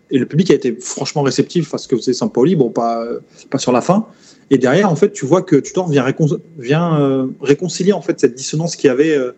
et le public a été franchement réceptif à ce que faisait Sampaoli. Bon, pas, pas sur la fin. Et derrière, en fait, tu vois que Tudor vient, récon- vient euh, réconcilier en fait cette dissonance qu'il y avait euh,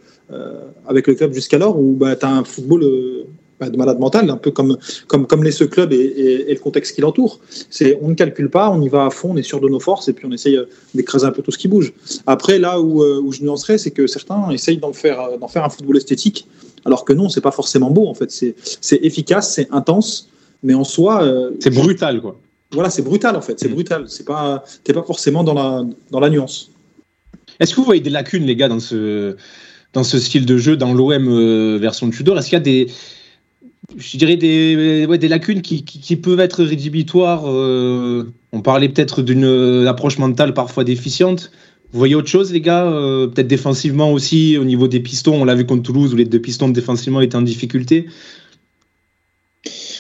avec le club jusqu'alors, où bah, tu as un football euh, de malade mental, un peu comme comme, comme l'est ce club et, et- et le contexte qui l'entoure. C'est on ne calcule pas, on y va à fond, on est sûr de nos forces et puis on essaye euh, d'écraser un peu tout ce qui bouge. Après, là où, euh, où je nuancerais, c'est que certains essayent d'en faire, euh, d'en faire un football esthétique, alors que non, c'est pas forcément beau en fait. C'est c'est efficace, c'est intense, mais en soi, euh, C'est brutal, quoi. voilà, c'est brutal en fait. C'est Mm. brutal. C'est pas, t'es pas forcément dans la dans la nuance. Est-ce que vous voyez des lacunes, les gars, dans ce, dans ce style de jeu, dans l'OM version Tudor? Est-ce qu'il y a des, je dirais des, des lacunes qui, peuvent être rédhibitoires euh, On parlait peut-être d'une euh, approche mentale parfois déficiente. Vous voyez autre chose, les gars Euh, Peut-être défensivement aussi, au niveau des pistons. On l'a vu contre Toulouse, où les deux pistons défensivement étaient en difficulté.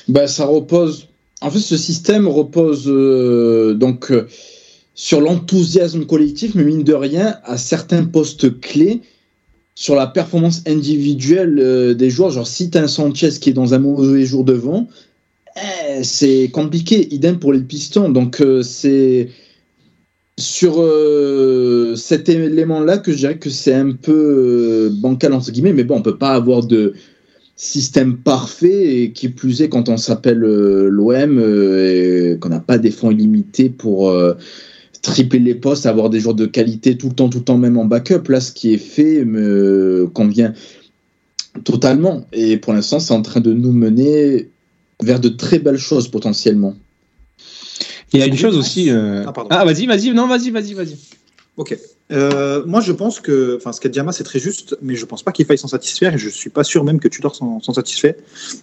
Bah, ça repose. En fait, ce système repose donc sur l'enthousiasme collectif, mais mine de rien, à certains postes clés, sur la performance individuelle euh, des joueurs. Genre, si tu un Sanchez qui est dans un mauvais jour devant, eh, c'est compliqué. Idem pour les pistons. Donc, euh, c'est sur euh, cet élément-là que je dirais que c'est un peu bancal, entre guillemets. Mais bon, on peut pas avoir de système parfait et qui plus est quand on s'appelle l'OM et qu'on n'a pas des fonds illimités pour tripler les postes, avoir des joueurs de qualité tout le temps, tout le temps même en backup. Là, ce qui est fait me convient totalement et pour l'instant, c'est en train de nous mener vers de très belles choses potentiellement. Il y a une chose aussi. euh, Ah, pardon. Ah, vas-y, vas-y, non, vas-y, vas-y, vas-y. Ok. Euh, moi, je pense que, enfin, ce qu'a dit c'est très juste, mais je pense pas qu'il faille s'en satisfaire, et je suis pas sûr même que Tudor s'en s'en satisfait.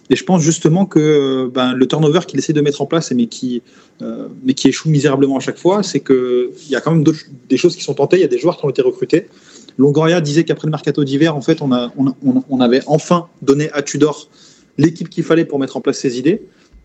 Et je pense justement que euh, ben, le turnover qu'il essaie de mettre en place, mais qui, euh, mais qui échoue misérablement à chaque fois, c'est que il y a quand même des choses qui sont tentées. Il y a des joueurs qui ont été recrutés. Longoria disait qu'après le mercato d'hiver, en fait, on, a, on, on avait enfin donné à Tudor l'équipe qu'il fallait pour mettre en place ses idées.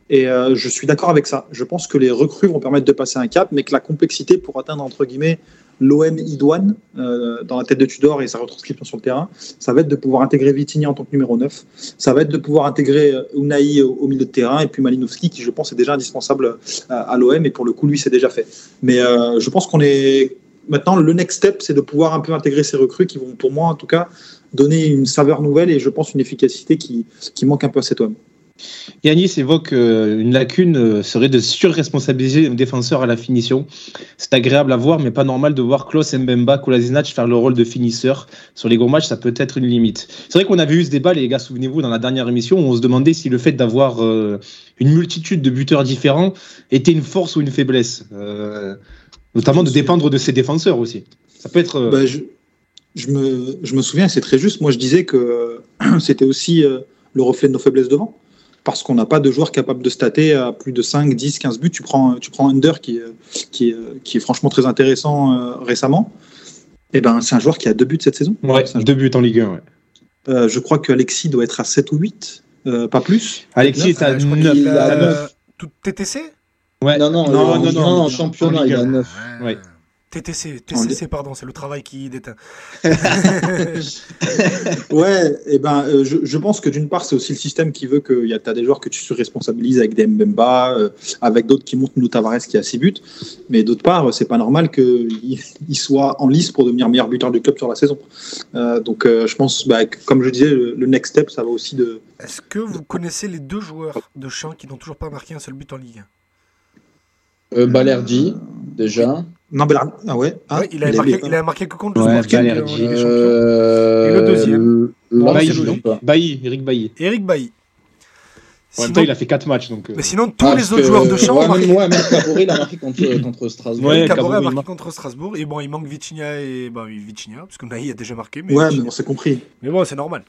Et je suis d'accord avec ça. Je pense que les recrues vont permettre de passer un cap, mais que la complexité pour atteindre, entre guillemets, l'OM idoine euh, dans la tête de Tudor et sa retranscription sur le terrain, ça va être de pouvoir intégrer Vitigny en tant que numéro 9. Ça va être de pouvoir intégrer euh, Unai au, milieu de terrain et puis Malinowski qui, je pense, est déjà indispensable à, à l'OM et pour le coup, lui, c'est déjà fait. Mais euh, je pense qu'on est maintenant le next step, c'est de pouvoir un peu intégrer ces recrues qui vont, pour moi, en tout cas, donner une saveur nouvelle et je pense une efficacité qui, qui manque un peu à cet homme. Yanis évoque euh, une lacune euh, serait de surresponsabiliser un défenseur à la finition. C'est agréable à voir, mais pas normal de voir Klaus Mbemba, Kolasinac faire le rôle de finisseur. Sur les gros matchs, ça peut être une limite. C'est vrai qu'on avait eu ce débat, les gars, souvenez-vous, dans la dernière émission, où on se demandait si le fait d'avoir euh, une multitude de buteurs différents était une force ou une faiblesse. Notamment de dépendre de ses défenseurs aussi. Ça peut être. Bah, je, me, souviens, c'est très juste. Moi, je disais que c'était aussi le reflet de nos faiblesses devant. Parce qu'on n'a pas de joueur capable de stater à plus de 5, 10, 15 buts. Tu prends, tu prends Under qui, qui, qui est franchement très intéressant euh, récemment. Et ben, c'est un joueur qui a deux buts cette saison. ouais, C'est un- deux buts en Ligue 1. Ouais. Euh, je crois que Alexis doit être à 7 ou 8, euh, pas plus. Alexis est à Euh, je crois 9. qu'il a, à euh, neuf. tout TTC Ouais. Non, non, Non, en non, non, 1, en championnat, il a 1. 9. Ouais. TTC, TCC, pardon, c'est le travail qui déteint. Ouais, et ben, euh, je, je pense que d'une part, c'est aussi le système qui veut que tu as des joueurs que tu surresponsabilises avec des Mbemba, euh, avec d'autres qui montent, nous Tavares qui a 6 buts. Mais d'autre part, c'est pas normal qu'il il soit en lice pour devenir meilleur buteur du club sur la saison. Euh, donc, euh, je pense, bah, que, comme je disais, le, le next step, ça va aussi de. Est-ce que vous connaissez les deux joueurs de champ qui n'ont toujours pas marqué un seul but en Ligue Euh, Balerdi, déjà. Non, ah ouais. Ah, Ouais, il, a il marqué, il a marqué que contre le Ouais, Sporting Balerdi. en Ligue des Champions. Euh, Et le deuxième Bailly. Bailly, Eric Bailly. Eric Bailly. En même temps, il a fait 4 matchs. Donc, euh, Mais sinon, tous Ah, les autres que- joueurs de champ ouais, marqué. Même, Caboret, il a marqué contre, contre Strasbourg. Ouais, Caboret a marqué contre Strasbourg. Et bon, il manque Vitinha et. Bah oui, Vitinha, parce que Naï a déjà marqué. Mais, Ouais, mais on s'est compris. mais bon, c'est normal.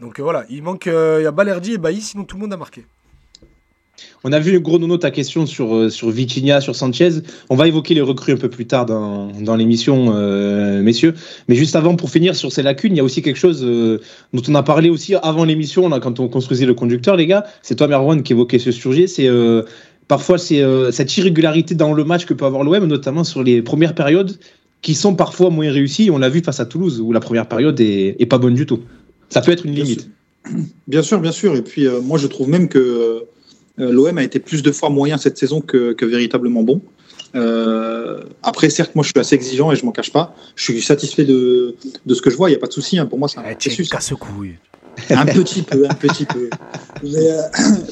Donc euh, voilà, il manque. euh, Il y a Balerdi et Bailly, sinon tout le monde a marqué. On a vu gros nono ta question sur, euh, sur Vitinha, sur Sanchez. On va évoquer les recrues un peu plus tard dans, dans l'émission, euh, messieurs. Mais juste avant, pour finir sur ces lacunes, il y a aussi quelque chose euh, dont on a parlé aussi avant l'émission, là, quand on construisait le conducteur, les gars. C'est toi, Merwan, qui évoquait ce sujet. C'est euh, parfois c'est cette irrégularité dans le match que peut avoir l'OM, notamment sur les premières périodes, qui sont parfois moins réussies. On l'a vu face à Toulouse, où la première période est, est pas bonne du tout. Ça peut être une limite. Bien sûr, bien sûr. Et puis, euh, moi, je trouve même que l'OM a été plus de fois moyen cette saison que, que véritablement bon. Euh, après, certes, moi, je suis assez exigeant et je m'en cache pas. Je suis satisfait de, de ce que je vois. Il n'y a pas de souci. hein. Pour moi, c'est un Eh, processus. casse-couille. Un petit peu, un petit peu. Mais, euh,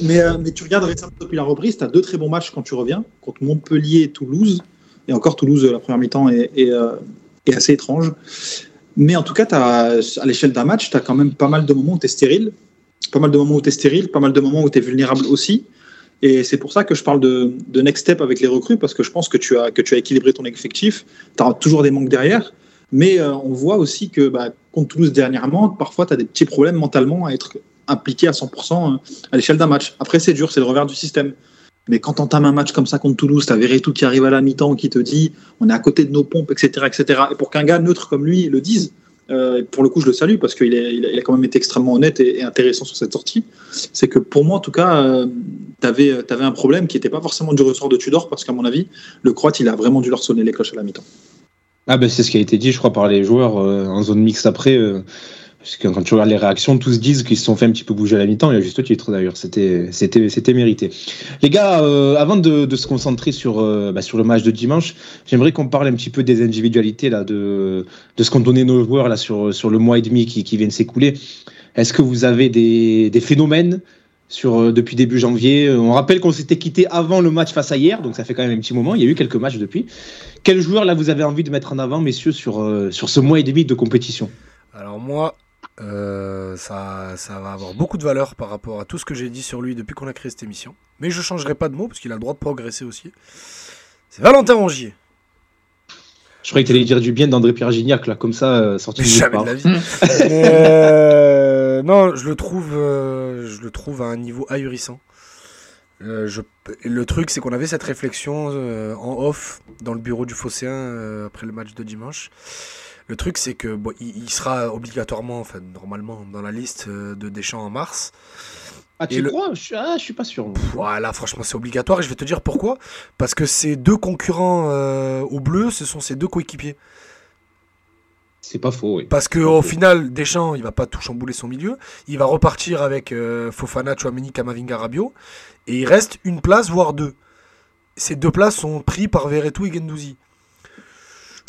mais, euh, mais tu regardes récemment depuis la reprise, tu as deux très bons matchs quand tu reviens, contre Montpellier et Toulouse. Et encore Toulouse, la première mi-temps est, est, euh, est assez étrange. Mais en tout cas, as, à l'échelle d'un match, tu as quand même pas mal de moments où tu es stérile. Pas mal de moments où tu es stérile, pas mal de moments où tu es vulnérable aussi. Et c'est pour ça que je parle de, next step avec les recrues, parce que je pense que tu as, que tu as équilibré ton effectif. Tu as toujours des manques derrière. Mais euh, on voit aussi que bah, contre Toulouse dernièrement, parfois tu as des petits problèmes mentalement à être impliqué à 100% à l'échelle d'un match. Après, c'est dur, c'est le revers du système. Mais quand on un match comme ça contre Toulouse, tu as Verretou qui arrive à la mi-temps, qui te dit on est à côté de nos pompes, etc. etc. Et pour qu'un gars neutre comme lui le dise, euh, pour le coup, je le salue parce qu'il il a, quand même été extrêmement honnête et, intéressant sur cette sortie. C'est que pour moi, en tout cas, euh, tu avais, avais, un problème qui n'était pas forcément du ressort de Tudor parce qu'à mon avis, le Croate, il a vraiment dû leur sonner les cloches à la mi-temps. Ah ben c'est ce qui a été dit, je crois, par les joueurs euh, en zone mixte après. Parce que quand tu regardes les réactions, tous disent qu'ils se sont fait un petit peu bouger à la mi-temps, et à juste titre d'ailleurs, c'était, c'était, mérité. Les gars, euh, avant de, se concentrer sur, euh, bah, sur le match de dimanche, j'aimerais qu'on parle un petit peu des individualités, là, de, de ce qu'ont donné nos joueurs là, sur, sur le mois et demi qui, qui vient de s'écouler. Est-ce que vous avez des, des phénomènes sur, euh, depuis début janvier? On rappelle qu'on s'était quitté avant le match face à hier, donc ça fait quand même un petit moment, il y a eu quelques matchs depuis. Quel joueur là vous avez envie de mettre en avant, messieurs, sur, sur ce mois et demi de compétition? Alors moi, euh, ça, ça, va avoir beaucoup de valeur par rapport à tout ce que j'ai dit sur lui depuis qu'on a créé cette émission. Mais je ne changerai pas de mot parce qu'il a le droit de progresser aussi. C'est Valentin Rongier. Je croyais que tu allais dire du bien d'André Pierre Gignac, là, comme ça, euh, sorti de Jamais de la vie. euh, non, je le, trouve, euh, je le trouve à un niveau ahurissant. Euh, je, le truc, c'est qu'on avait cette réflexion euh, en off dans le bureau du Phocéen euh, après le match de dimanche. Le truc, c'est que bon, il, il, sera obligatoirement, enfin, normalement, dans la liste euh, de Deschamps en mars. Ah, tu le- crois? Je, ah, je suis pas sûr. Voilà, franchement, c'est obligatoire et je vais te dire pourquoi. Parce que ces deux concurrents euh, au bleu, ce sont ses deux coéquipiers. C'est pas faux, oui. Parce que au final, Deschamps, il va pas tout chambouler son milieu. Il va repartir avec euh, Fofana, Chouameni, Kamavinga, Rabiot. Et il reste une place, voire deux. Ces deux places sont prises par Verretou et Gendouzi.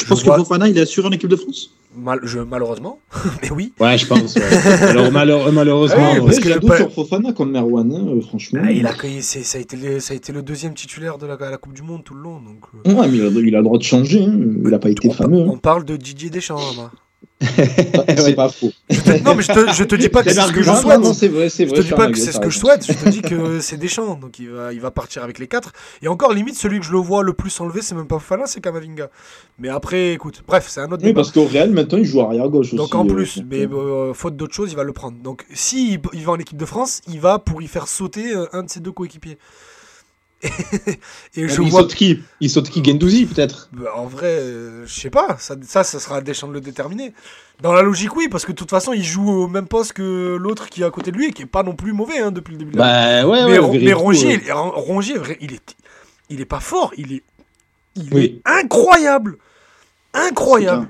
Je pense vois- que Fofana, il est assuré en équipe de France. Mal- je- malheureusement, mais oui. Ouais, je pense. ouais. Alors, malheure- malheureusement. Oui, ouais. parce que pa- sur Fofana contre Merwan, hein, euh, franchement. Ah, il a, ça, a été le, ça a été le deuxième titulaire de la, la Coupe du Monde tout le long. Donc, euh, Ouais, mais il a, il a le droit de changer. hein. Il a pas été on, fameux. on hein. parle de Didier Deschamps. Ama. C'est pas faux. Je non, mais je te, je te dis pas que C'est ce que je souhaite. non, c'est vrai, c'est Je vrai. te dis pas que c'est ce que je souhaite, je te dis que c'est Deschamps, donc il va, il va partir avec les quatre. Et encore, limite, celui que je le vois le plus enlevé, c'est même pas Fofana, c'est Kamavinga. Mais après, écoute, bref, c'est un autre Oui, débat. parce qu'au Real, maintenant, il joue arrière gauche aussi. Donc en euh, plus, donc, mais euh, euh, faute d'autre chose, il va le prendre. Donc si il, il va en équipe de France, il va pour y faire sauter euh, un de ses deux coéquipiers. Et je il vois. saute qui? Il saute qui? Gendouzi, peut-être? Bah, en vrai, euh, je sais pas. Ça, ça, ça sera à Deschamps de le déterminer. Dans la logique, oui, parce que de toute façon, il joue au même poste que l'autre qui est à côté de lui, et qui est pas non plus mauvais hein, depuis le début. de la- Bah ouais, mais, ouais. Mais Rongier, il, Ron- Rongier, vrai, il est, il est pas fort. Il est, il Oui. est incroyable, incroyable.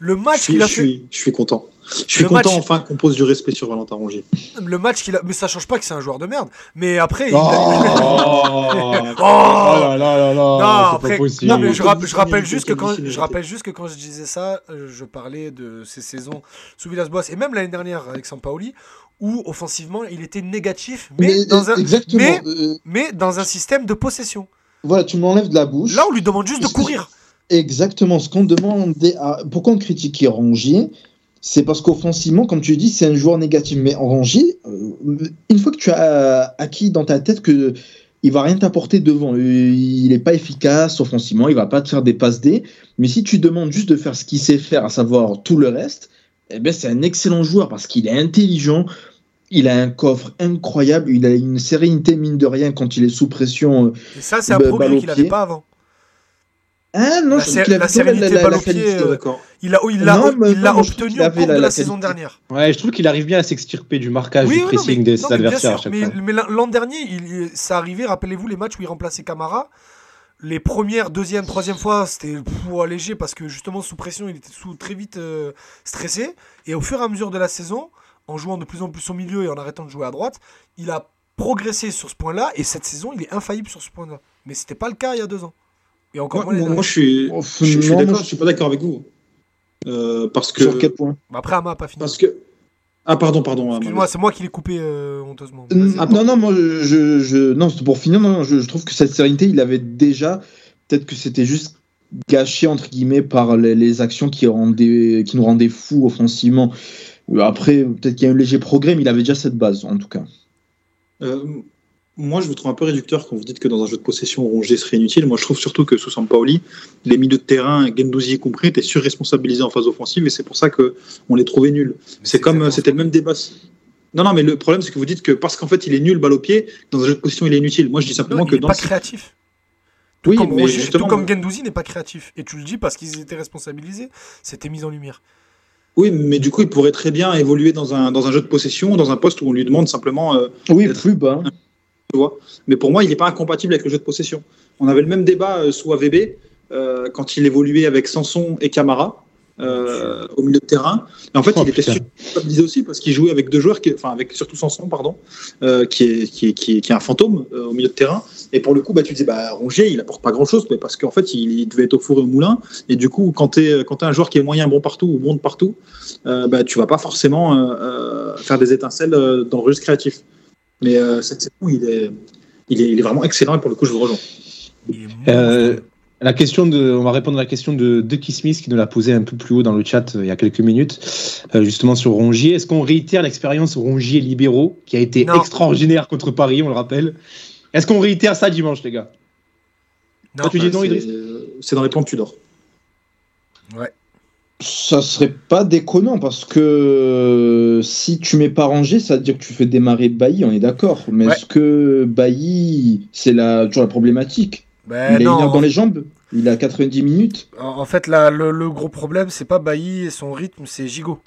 Le match qu'il a je fait. suis, je suis content. Je suis Le content match- enfin qu'on pose du respect sur Valentin Rongier. Le match qu'il a, mais ça change pas que c'est un joueur de merde. Mais après, il- Oh, Oh oh là là là là, Non, après, mais je, rappelle juste que quand je rappelle juste que quand je disais ça, euh, je parlais de ces saisons sous Villas-Boas et même l'année dernière avec Sampaoli où offensivement il était négatif, mais, mais, dans euh, un Exactement. mais- euh, mais dans un système de possession. voilà, tu m'enlèves de la bouche. Là, on lui demande juste de courir. Exactement. Ce qu'on demandait à... Pourquoi on critiquait Rongier? C'est parce qu'offensivement, comme tu dis, c'est un joueur négatif. Mais Rongier, euh, une fois que tu as acquis dans ta tête que il va rien t'apporter devant, euh, il n'est pas efficace offensivement, il va pas te faire des passes D. Mais si tu demandes juste de faire ce qu'il sait faire, à savoir tout le reste, eh ben c'est un excellent joueur parce qu'il est intelligent. Il a un coffre incroyable, il a une sérénité mine de rien quand il est sous pression. euh, Et ça, c'est un balle au qu'il n'avait pas avant. Ah non, La je qu'il la sérénité au pied, qualité. euh, D'accord. Il l'a il l'a- l'a obtenu au cours la- de la, la saison dernière. Ouais, je trouve qu'il arrive bien à s'extirper du marquage, Oui, du non, pressing mais- de non, ses mais bien adversaires sûr, mais, l'an- dernier, il, ça arrivait, rappelez-vous les matchs où il remplaçait Camara. Les premières, deuxième, troisième fois, c'était pour léger parce que justement sous pression, il était sous, très vite euh, stressé. Et au fur et à mesure de la saison, en jouant de plus en plus au milieu et en arrêtant de jouer à droite, il a progressé sur ce point-là. Et cette saison, il est infaillible sur ce point-là. Mais c'était pas le cas il y a deux ans. Et encore Moi, moins l'année moi, je suis, Oh, je, je suis d'accord. je- suis pas d'accord avec vous. Euh, parce que. Sur quel point dernière. Après, Ama a pas fini. Parce que. Ah pardon, pardon. Excuse-moi, c'est moi qui l'ai coupé euh, honteusement. Non, non, moi, je, je, non, c'est pour finir, non, je, je trouve que cette sérénité, il avait déjà, peut-être que c'était juste gâché, entre guillemets, par les, les actions qui, rendaient, qui nous rendaient fous offensivement. Euh, Après, peut-être qu'il y a un léger progrès, mais il avait déjà cette base, en tout cas. Euh, moi, je vous trouve un peu réducteur quand vous dites que dans un jeu de possession, Rongier serait inutile. Moi, je trouve surtout que sous Sampaoli, les milieux de terrain, Gendouzi y compris, étaient surresponsabilisés en phase offensive et c'est pour ça que on les trouvait nuls. C'est comme c'était le même débat. Non, non, mais le problème, c'est que vous dites que parce qu'en fait, il est nul, balle au pied, dans un jeu de possession, il est inutile. Moi, je dis simplement Non, que il n'est dans pas créatif. Tout Oui, comme, mais Roger- justement, tout comme Gendouzi n'est pas créatif. Et tu le dis parce qu'ils étaient responsabilisés, c'était mis en lumière. Oui, mais du coup, il pourrait très bien évoluer dans un, dans un jeu de possession, dans un poste où on lui demande simplement euh, Oui, plus bas. Tu vois. Mais pour moi, il n'est pas incompatible avec le jeu de possession. On avait le même débat euh, sous AVB euh, quand il évoluait avec Sanson et Camara euh, au milieu de terrain. Et en fait, Oh, il était putain. surstabilisé aussi parce qu'il jouait avec deux joueurs, qui, enfin avec surtout Sanson, pardon, euh, qui, est, qui, est, qui, est, qui est un fantôme euh, au milieu de terrain. Et pour le coup, bah, tu disais, bah, Rongier, il apporte pas grand-chose, mais parce qu'en fait, il, il devait être au four et au moulin. Et du coup, quand tu es, quand t'es un joueur qui est moyen, bon partout ou bon de partout, bah, tu vas pas forcément faire des étincelles dans le registre créatif. Mais euh, cette saison, il est, il, est, il est vraiment excellent et pour le coup, je vous rejoins. Euh. La question de, on va répondre à la question de Ducky Smith qui nous l'a posée un peu plus haut dans le chat euh, il y a quelques minutes, euh, justement sur Rongier. Est-ce qu'on réitère l'expérience Rongier libéraux qui a été Non. extraordinaire contre Paris, on le rappelle? Est-ce qu'on réitère ça dimanche, les gars? Non. Toi, tu dis non, C'est- Idriss? C'est dans les plans que tu dors. Ouais. Ça serait pas déconnant parce que euh, si tu mets pas rangé, ça veut dire que tu fais démarrer Bailly, on est d'accord. Mais Ouais. est-ce que Bailly, c'est la, toujours la problématique Ben Il a une non, heure dans les jambes, il a 90 minutes. En fait, là, le, le gros problème, c'est pas Bailly et son rythme, c'est Gigot.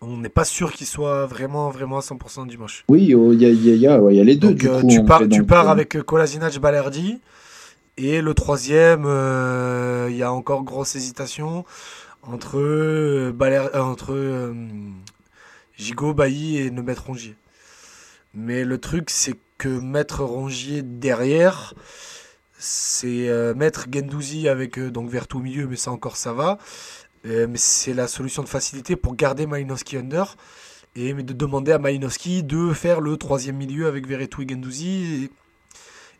on n'est pas sûr qu'il soit vraiment, vraiment à 100% dimanche. Oui, il y, a, y, a, y, a, ouais, y, a, les deux. Donc, du euh, coup, tu, pars, fait, tu donc, pars euh, avec Kolasinac, Balerdi. Et le troisième, euh, il y a encore grosse hésitation entre, euh, Baler- euh, entre euh, Gigot, Bailly et ne mettre Rongier. Mais le truc, c'est que mettre Rongier derrière, c'est euh, mettre Gendouzi avec euh, donc Vertu au milieu, mais ça encore ça va. Euh, mais c'est la solution de facilité pour garder Malinowski under et de demander à Malinowski de faire le troisième milieu avec Verretou et Gendouzi.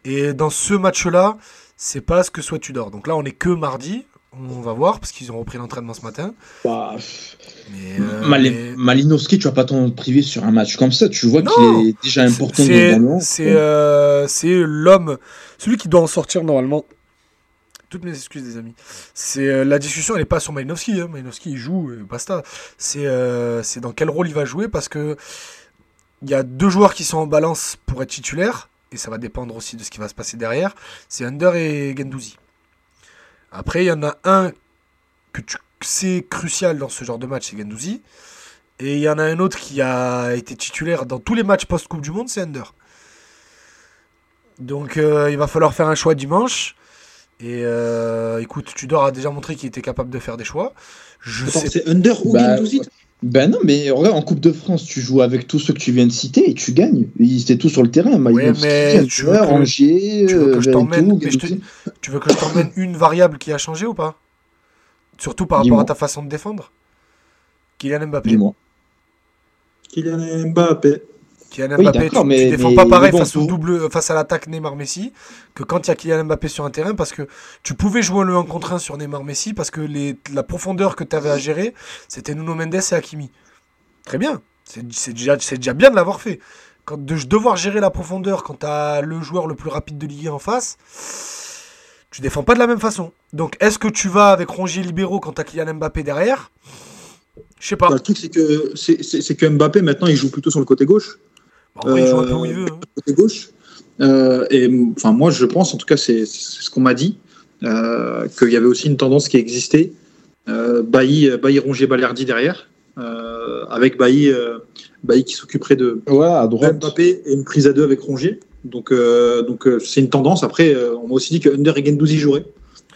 Et, et dans ce match-là, c'est pas ce que souhaite Tudor. Donc là, on est que mardi. On va voir parce qu'ils ont repris l'entraînement ce matin. bah, Mais, euh, Mal- mais- Malinowski, tu vas pas t'en priver sur un match comme ça. Tu vois qu'il est déjà important C'est- euh, c'est l'homme, celui qui doit en sortir normalement. Toutes mes excuses, des amis. C'est euh, la discussion, elle n'est pas sur Malinowski. Hein. Malinowski, il joue, et basta. C'est dans quel rôle il va jouer parce que il y a deux joueurs qui sont en balance pour être titulaires et ça va dépendre aussi de ce qui va se passer derrière. C'est Under et Gendouzi. Après, il y en a un que tu c'est crucial dans ce genre de match, c'est Gendouzi. Et il y en a un autre qui a été titulaire dans tous les matchs post-Coupe du Monde, c'est Under. Donc euh, il va falloir faire un choix dimanche. Et euh, écoute, Tudor a déjà montré qu'il était capable de faire des choix. Je Attends, sais c'est Under ou Bah, Gendouzi? Ben non, mais regarde, en Coupe de France, tu joues avec tous ceux que tu viens de citer et tu gagnes. Ils étaient tous sur le terrain. Malinowski, mais tu veux que- Rangier, tu veux que je t'emmène. Tu veux que je t'emmène une variable qui a changé ou pas? Surtout par rapport à ta façon de défendre? Kylian Mbappé. Dis-moi. Kylian Mbappé. Kylian Mbappé, tu, mais- tu défends mais- pas pareil bon, face, au double, face à l'attaque Neymar-Messi que quand il y a Kylian Mbappé sur un terrain parce que tu pouvais jouer le 1 contre 1 sur Neymar-Messi parce que les, la profondeur que tu avais à gérer, c'était Nuno Mendes et Hakimi. Très bien, c'est c'est déjà, c'est déjà bien de l'avoir fait. Quand de devoir gérer la profondeur quand tu as le joueur le plus rapide de Ligue 1 en face, tu défends pas de la même façon. Donc est-ce que tu vas avec Rongier libéraux quand tu as Kylian Mbappé derrière? Je sais pas. Bah, le truc, c'est que, c'est que Mbappé, maintenant, il joue plutôt sur le côté gauche. Vrai, il joue un peu euh, où il veut. hein. côté gauche. Euh, et enfin, moi, je pense, en tout cas, c'est ce qu'on m'a dit, euh, qu'il y avait aussi une tendance qui existait. Euh, Bailly, Bailly Rongier Balerdi derrière, euh, avec Bailly, euh, Bailly qui s'occuperait de Ouais, à droite. Mbappé et une prise à deux avec Rongier. Donc, euh, donc euh, c'est une tendance. Après, euh, on m'a aussi dit que Under et Gendouzi joueraient.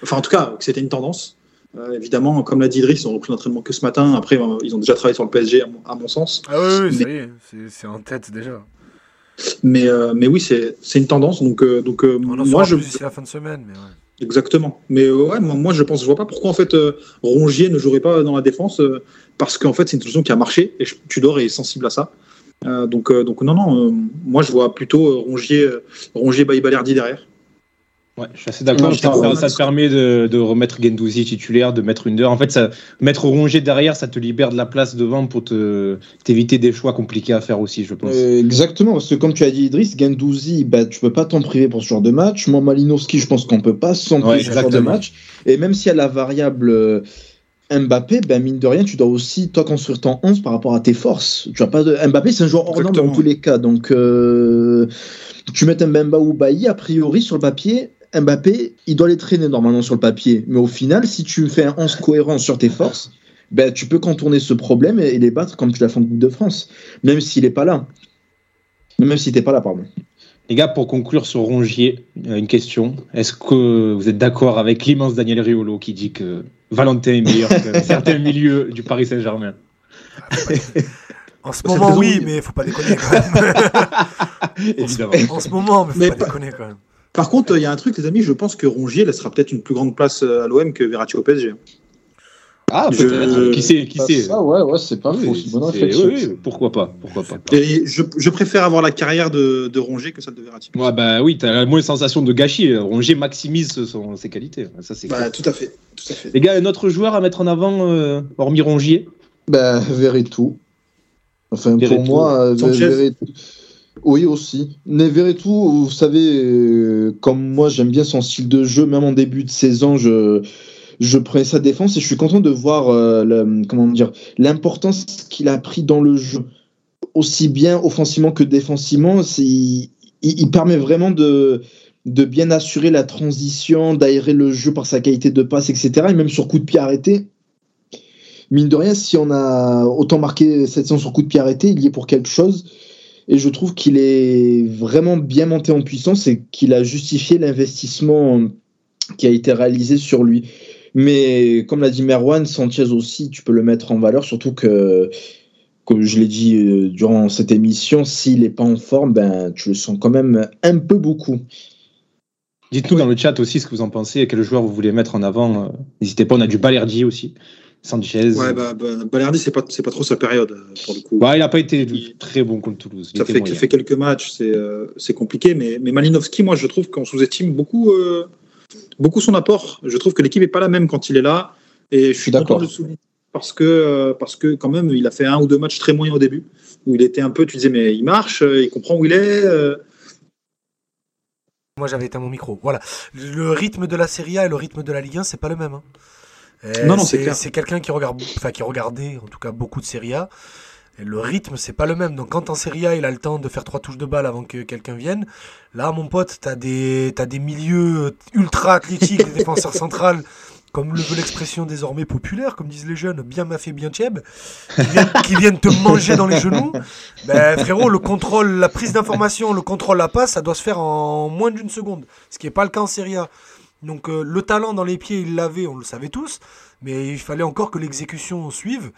Enfin, en tout cas, que c'était une tendance. Euh, évidemment, comme l'a dit Idriss, ils ont repris l'entraînement que ce matin. Après, euh, ils ont déjà travaillé sur le PSG, à mon, à mon sens. Ah oui, Mais- c'est- en tête déjà. Mais, euh, mais oui, c'est une tendance. Donc, donc On en moi, je, d'ici la fin de semaine. Mais ouais. Exactement. Mais ouais, moi, je pense, je vois pas pourquoi en fait Rongier ne jouerait pas dans la défense parce qu'en fait c'est une solution qui a marché et Tudor est sensible à ça. Donc, donc non, non. moi, je vois plutôt Rongier, Rongier, Bailly, derrière. Ouais, je suis assez d'accord. Ça, te permet de, de remettre Gendouzi titulaire, de mettre Under. En fait, ça, mettre Rongier derrière, ça te libère de la place devant pour te t'éviter des choix compliqués à faire aussi, je pense. Euh, exactement, parce que comme tu as dit Idriss, Gendouzi, bah, tu peux pas t'en priver pour ce genre de match. Moi, Malinowski, je pense qu'on peut pas s'en priver Ouais, pour ce genre de match. Et même s'il y a la variable euh, Mbappé, ben mine de rien, tu dois aussi toi construire ton 11 par rapport à tes forces. Tu as pas de... Mbappé, c'est un joueur hors norme dans tous les cas. Donc, euh, tu mets Mbemba ou Bailly, a priori, sur le papier, Mbappé, il doit les traîner normalement sur le papier. Mais au final, si tu fais un 11 cohérent sur tes forces, ben, tu peux contourner ce problème et, et les battre comme tu l'as fait en Coupe de France, même s'il n'est pas là. Même s'il n'était pas là, pardon. Les gars, pour conclure sur Rongier, euh, une question. Est-ce que vous êtes d'accord avec l'immense Daniel Riolo qui dit que Valentin est meilleur que certains milieux du Paris Saint-Germain? En ce moment, oui, mais faut pas déconner quand même. Évidemment. en ce moment, mais faut Mais pas pas- déconner quand même. Par contre, il y a un truc, les amis, je pense que Rongier laissera peut-être une plus grande place euh, à l'OM que Verratti au PSG. Ah, Je- peut-être. Qui sait, qui sait Ça, ouais, ouais, c'est pas faux. C'est une bonne c'est- réflexion. oui, oui, pourquoi pas, pourquoi pas. Et je, je préfère avoir la carrière de, de Rongier que celle de Verratti. Ouais, bah oui, t'as moins une sensation de gâchis. Rongier maximise son- ses qualités. Ça, c'est Bah, tout à fait. Tout à fait. Les gars, un autre joueur à mettre en avant, euh, hormis Rongier? Ben, Verretou. Enfin, Verretou. pour moi, euh, Sanchez. Verretou. Oui, aussi. Mais Verretou, vous savez, euh, comme moi, j'aime bien son style de jeu, même en début de saison, je, je prenais sa défense et je suis content de voir euh, l'importance qu'il a pris dans le jeu. Aussi bien offensivement que défensivement, il, il permet vraiment de, de bien assurer la transition, d'aérer le jeu par sa qualité de passe, etc. Et même sur coup de pied arrêté, mine de rien, si on a autant marqué cette saison sur coup de pied arrêté, il y est pour quelque chose. Et je trouve qu'il est vraiment bien monté en puissance et qu'il a justifié l'investissement qui a été réalisé sur lui. Mais comme l'a dit Merwan, Sanchez aussi, tu peux le mettre en valeur, surtout que, comme je l'ai dit euh, durant cette émission, s'il n'est pas en forme, ben, tu le sens quand même un peu beaucoup. Dites-nous dans le chat aussi ce que vous en pensez et quel joueur vous voulez mettre en avant. Euh, N'hésitez pas, on a du Balerdi aussi. Sanchez. Ouais, bah, bah, Balerdi, c'est pas, c'est pas trop sa période, euh, pour le coup. Bah, il n'a pas été Il- très bon contre Toulouse. Il Ça fait, moyen. ça fait quelques matchs, c'est euh, c'est compliqué, mais, mais Malinowski, moi, je trouve qu'on sous-estime beaucoup, euh, beaucoup son apport. Je trouve que l'équipe n'est pas la même quand il est là, et je suis D'accord. de le souligner parce que, euh, parce que quand même, il a fait un ou deux matchs très moyens au début, où il était un peu, tu disais, mais il marche, il comprend où il est. euh. Moi j'avais éteint mon micro. Voilà. Le rythme de la Serie A et le rythme de la Ligue 1, c'est pas le même. hein. Euh, Non, non, c'est quelqu'un qui regarde, enfin qui regardait en tout cas beaucoup de Serie A. Et le rythme, c'est pas le même. Donc quand en Serie A, il a le temps de faire trois touches de balle avant que quelqu'un vienne. Là, mon pote, t'as des, t'as des milieux ultra athlétiques, des défenseurs centrales, comme le veut l'expression désormais populaire, comme disent les jeunes, bien maffé, bien tieb, qui viennent, qui viennent te manger dans les genoux. Ben, frérot, le contrôle, la prise d'information, le contrôle, la passe, ça doit se faire en moins d'une seconde. Ce qui n'est pas le cas en Serie A. Donc, euh, le talent dans les pieds, il l'avait, on le savait tous. Mais il fallait encore que l'exécution suive.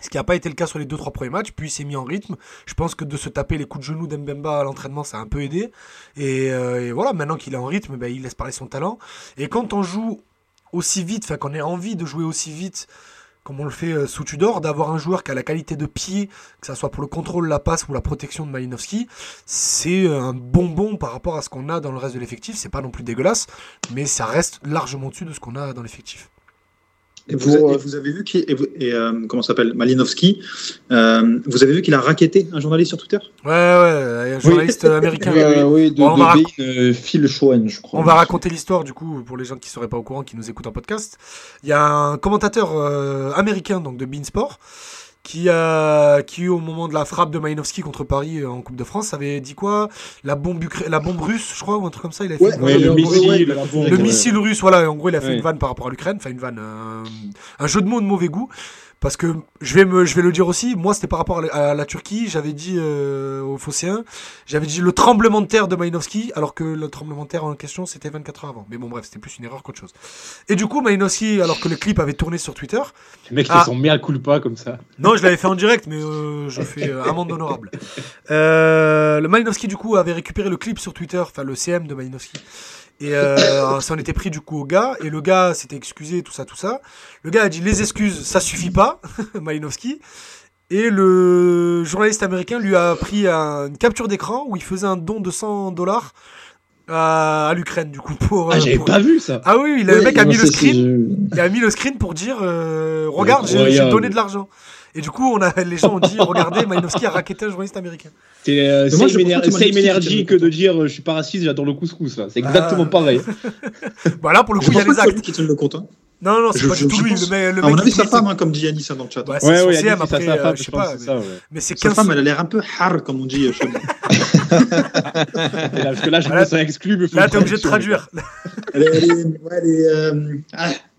Ce qui n'a pas été le cas sur les 2-3 premiers matchs, puis il s'est mis en rythme. Je pense que de se taper les coups de genoux d'Mbemba à l'entraînement, ça a un peu aidé. Et, euh, voilà, maintenant qu'il est en rythme, ben, il laisse parler son talent. Et quand on joue aussi vite, enfin qu'on ait envie de jouer aussi vite, comme on le fait euh, sous Tudor, d'avoir un joueur qui a la qualité de pied, que ce soit pour le contrôle, la passe ou la protection de Malinowski, c'est euh, un bonbon par rapport à ce qu'on a dans le reste de l'effectif. C'est pas non plus dégueulasse, mais ça reste largement dessus de ce qu'on a dans l'effectif. Et vous, Pour, et vous avez vu qu'il et, vous- et, euh, comment s'appelle? Malinowski, euh, vous avez vu qu'il a raquetté un journaliste sur Twitter? Ouais, ouais, un journaliste américain. Euh, oui, de, Bon, de euh, Phil Schoen, je crois. On va raconter l'histoire du coup pour les gens qui seraient pas au courant, qui nous écoutent en podcast. Il y a un commentateur euh, américain donc de Beansport qui a qui au moment de la frappe de Malinowski contre Paris euh, en Coupe de France avait dit quoi? La bombe Ukra- la bombe russe, je crois ou un truc comme ça. Il a fait Ouais, une- Ouais, le Ouais, missile. ouais, la le bombe, le missile russe, voilà, en gros, il a fait Ouais. une vanne par rapport à l'Ukraine, enfin une vanne, euh, un jeu de mots de mauvais goût. Parce que je vais, me, je vais le dire aussi, moi c'était par rapport à la, à la Turquie, j'avais dit euh, aux Phocéens, j'avais dit le tremblement de terre de Malinowski, alors que le tremblement de terre en question c'était 24 heures avant. Mais bon, bref, c'était plus une erreur qu'autre chose. Et du coup, Malinowski, alors que le clip avait tourné sur Twitter, Le mec Ah. fait son mea culpa comme ça. non, je l'avais fait en direct, mais euh, je fais euh, amende honorable. Euh, le Malinowski, du coup, avait récupéré le clip sur Twitter, enfin le CM de Malinowski. Et euh, ça en était pris du coup au gars, et le gars s'était excusé, tout ça, tout ça. Le gars a dit les excuses, ça suffit pas, Malinowski. Et le journaliste américain lui a pris un- une capture d'écran où il faisait un don de 100 dollars à, à l'Ukraine, du coup. Pour, Ah, euh, j'avais pour- pas vu ça. Ah oui, le Ouais, mec a mis le screen c'est- il a mis le screen pour dire euh, regarde j'ai- donné de l'argent et du coup on a les gens ont dit regardez Malinowski a raquetté un journaliste américain C'est euh, ener- que de dire euh, je suis pas raciste, j'adore le couscous. là. C'est Ah. exactement pareil. bah là pour le coup il y a les lui actes qui tienne le compte. hein. non non, non c'est pas du tout lui le mec, le À mon avis, sa femme, hein, comme dit Yanis hein, dans le chat. Ouais, c'est Ouais, ouais, c'est après sa euh, femme, je sais pas mais c'est Sa 15 femme, elle a l'air un peu hard, comme on dit. euh, chez nous. Et là, parce que là, je me sens exclu. là t'es obligé de traduire Elle est,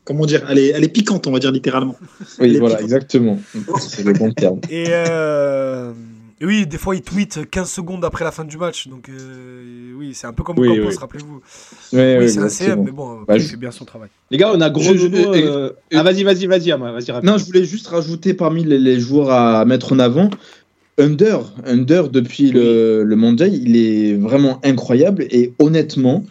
euh, comment dire, elle est, elle est piquante, on va dire littéralement. Oui, voilà, exactement. C'est le bon terme. et euh, oui des fois il tweet 15 secondes après la fin du match donc euh, oui c'est un peu comme Oui, Campos oui. rappelez-vous oui ouais, c'est un. CM mais bon Bah, il je- fait bien son travail Les gars, on a gros Je- euh, Ah, vas-y, vas-y, vas-y, vas-y. Non, je voulais juste rajouter parmi les, les joueurs à mettre en avant Under. Under, depuis le, le mondial, il est vraiment incroyable. Et honnêtement,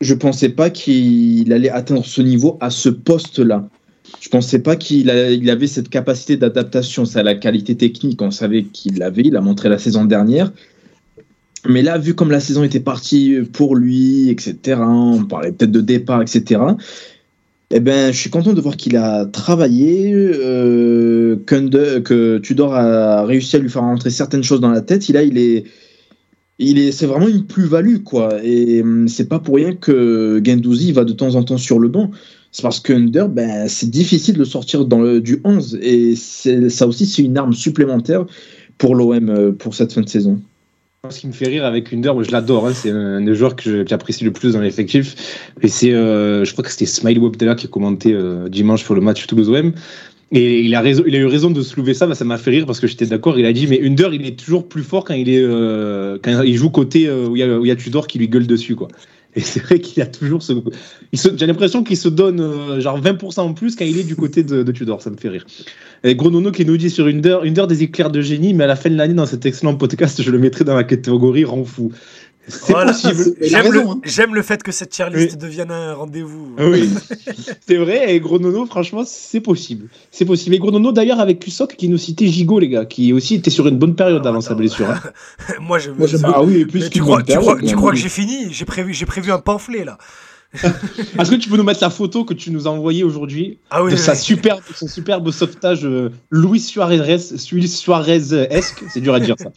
je pensais pas qu'il allait atteindre ce niveau à ce poste-là. Je pensais pas qu'il avait cette capacité d'adaptation. C'est la qualité technique, on savait qu'il l'avait. Il a montré la saison dernière. Mais là, vu comme la saison était partie pour lui, etc., on parlait peut-être de départ, etc., eh ben, je suis content de voir qu'il a travaillé, euh, que Tudor a réussi à lui faire rentrer certaines choses dans la tête. Il, a, il est, c'est vraiment une plus-value, quoi. Et hum, c'est pas pour rien que Gendouzi va de temps en temps sur le banc. C'est parce que Under, ben, c'est difficile de sortir dans le, du 11. Et ça aussi, c'est une arme supplémentaire pour l'OM euh, pour cette fin de saison. Ce qui me fait rire avec Under, moi, je l'adore, hein, c'est un des joueurs que j'apprécie le plus dans l'effectif. Et c'est, euh, je crois que c'était Smiley Webdella qui a commenté euh, dimanche pour le match Toulouse-OM. Et il a, eu raison de soulever ça, bah, ça m'a fait rire parce que j'étais d'accord. Il a dit, mais Under, il est toujours plus fort quand il, est, euh, quand il joue côté euh, où, il y a, Tudor qui lui gueule dessus. quoi. Et c'est vrai qu'il a toujours ce. J'ai l'impression qu'il se donne euh, genre 20% en plus quand il est du côté de, de Tudor, ça me fait rire. Et Gronono qui nous dit sur Under, Under des éclairs de génie, mais à la fin de l'année, dans cet excellent podcast, je le mettrai dans la catégorie rend fou. C'est Voilà. possible. Il a J'aime le, raison, hein. j'aime le fait que cette tier list Oui. devienne un rendez-vous. Ah Oui, c'est vrai. Et Gronono, franchement, c'est possible. C'est possible. Et Gronono, d'ailleurs, avec Kusok, qui nous citait Gigot, les gars, qui aussi était sur une bonne période avant sa blessure. hein. Moi, je. Moi, Ah oui, plus tu crois, tu crois- tu que j'ai fini? J'ai prévu, j'ai prévu un pamphlet là. Est-ce que tu peux nous mettre la photo que tu nous as envoyée aujourd'hui Ah oui, de oui, sa oui. superbe, son superbe sauvetage euh, Luis Suarez, Luis Suarez-esque, c'est dur à dire ça,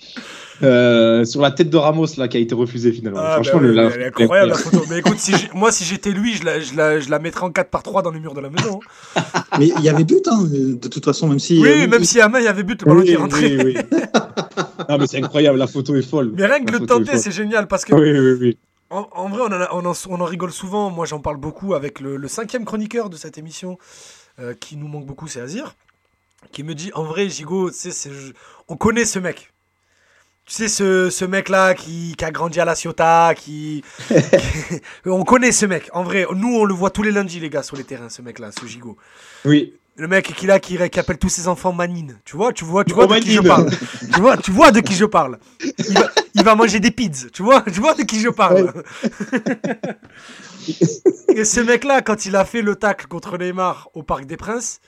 Euh, sur la tête de Ramos là qui a été refusée finalement. Ah, Franchement, bah le, oui, la- elle est incroyable la photo. Mais écoute, si moi si j'étais lui, je la, je, la, je la mettrais en 4 par 3 dans les murs de la maison. hein. Mais il y avait but, hein, de toute façon, même si. Oui, euh, même si à main il y avait but, le ballon est rentré. oui, oui. non mais c'est incroyable, la photo est folle. Mais rien que La le tenter, c'est génial parce que Oui, oui, oui. En, en vrai, on en, a- on, en, on en rigole souvent. Moi, j'en parle beaucoup avec le, le cinquième chroniqueur de cette émission euh, qui nous manque beaucoup, c'est Azir, qui me dit en vrai, Gigo, tu sais, on connaît ce mec. Tu sais, ce, ce mec-là qui, qui a grandi à la Ciotat, qui, qui- On connaît ce mec. En vrai, nous, on le voit tous les lundis, les gars, sur les terrains, ce mec-là, ce Gigo. Oui. Le mec qui, là, qui, qui appelle tous ses enfants Manine. Tu vois, tu vois, tu vois Oh, de qui je parle. tu, vois, tu vois de qui je parle. Il va, il va manger des pizzas. Tu vois, tu vois de qui je parle. Et ce mec-là, quand il a fait le tacle contre Neymar au Parc des Princes,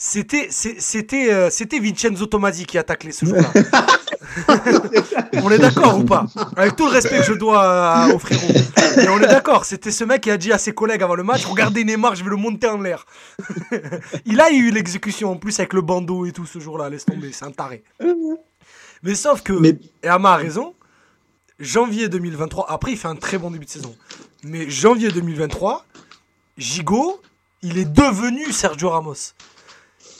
c'était c'est- c'était euh, c'était Vincenzo Tomasi qui a taclé ce jour-là. on est d'accord ou pas? Avec tout le respect que je dois à- au frérot. Mais on est d'accord, c'était ce mec qui a dit à ses collègues avant le match Regardez Neymar, je vais le monter en l'air. il a eu l'exécution en plus avec le bandeau et tout ce jour-là, laisse tomber, c'est un taré. Mais sauf que, Mais- et Ama a raison, janvier 2023, après il fait un très bon début de saison, mais janvier 2023, Gigot, il est devenu Sergio Ramos.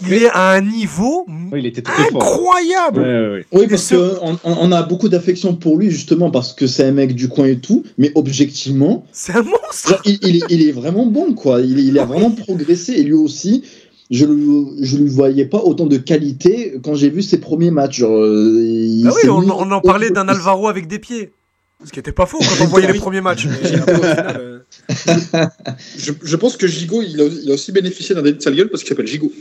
Il est à un niveau Oui, il était très fort. incroyable. Ouais, ouais, ouais. Oui, parce ce- qu'on on, a beaucoup d'affection pour lui, justement, parce que c'est un mec du coin et tout, mais objectivement, C'est un monstre. genre, il, il est, il est vraiment bon, quoi. Il, il a vraiment progressé, et lui aussi, je ne je lui voyais pas autant de qualité quand j'ai vu ses premiers matchs. Genre, euh, il Ah oui, on, en parlait d'un Alvaro avec des pieds. Ce qui était pas faux quand on voyait les premiers matchs. Euh, Je, je pense que Gigot, il a, il a aussi bénéficié d'un délit de sale gueule parce qu'il s'appelle Gigot.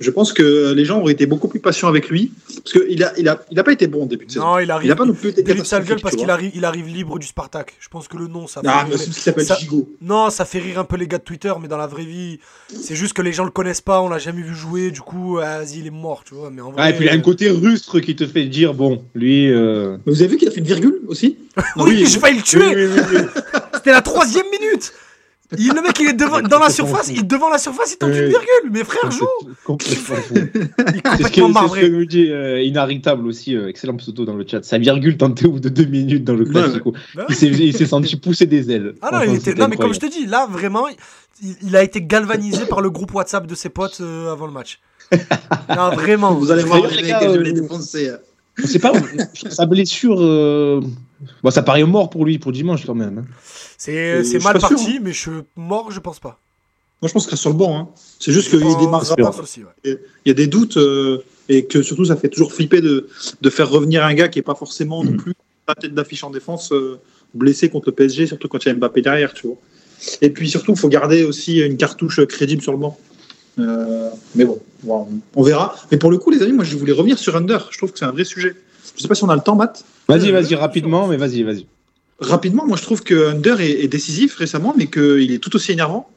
Je pense que les gens auraient été beaucoup plus patients avec lui parce qu'il n'a il a, il a pas été bon au début de saison. Non, il Il arrive. n'a pas non plus été catastrophique, parce qu'il arrive, il arrive libre du Spartak. Je pense que le nom, ça. Ah, rire mais c'est parce qu'il s'appelle ça- Gigot. Non, ça fait rire un peu les gars de Twitter, mais dans la vraie vie, c'est juste que les gens le connaissent pas, on l'a jamais vu jouer, du coup, ah, vas-y, il est mort, tu vois. Mais en vrai, Ah, et puis il a un côté rustre qui te fait dire bon, lui. euh, Mais vous avez vu qu'il a fait une virgule aussi? Oui, j'ai failli le tuer. oui, oui, oui, oui. C'était la troisième minute. Il, le mec, il est devant, dans la surface, il devant la surface, il tente une virgule. Mais frère, joue. Complètement fou. Il est C'est ce que, complètement c'est ce que marbré. nous dit euh, Inarritable aussi, euh, excellent pseudo dans le chat. Sa virgule tentée au bout de deux minutes dans le classico. Bah Il s'est- Il s'est senti pousser des ailes. Ah non, Franchement, il était... c'était non mais comme je te dis, là vraiment, il, il a été galvanisé par le groupe WhatsApp de ses potes euh, avant le match. Non, vraiment. Vous allez voir, les gars, je euh, défoncer. On sait pas, sa blessure. euh, Bon, ça paraît mort pour lui pour dimanche quand même. hein. C'est Euh, mal pas sûr, parti, mais je mort, je pense pas. Moi, je pense qu'il reste sur le banc. hein. C'est juste qu'il pense- démarrera pas. pense aussi, ouais. Il y a des doutes euh, et que surtout, ça fait toujours flipper de, de faire revenir un gars qui est pas forcément non plus la tête d'affiche en défense euh, blessé contre le PSG, surtout quand il y a Mbappé derrière, tu vois. Et puis surtout, il faut garder aussi une cartouche crédible sur le banc. Euh, mais bon, bon, on verra. Mais pour le coup, les amis, moi, je voulais revenir sur Under. Je trouve que c'est un vrai sujet. Je sais pas si on a le temps, Matt. Vas-y, Euh, vas-y, rapidement, mais vas-y, vas-y. Rapidement, moi je trouve que Under est, est décisif récemment, mais qu'il est tout aussi énervant.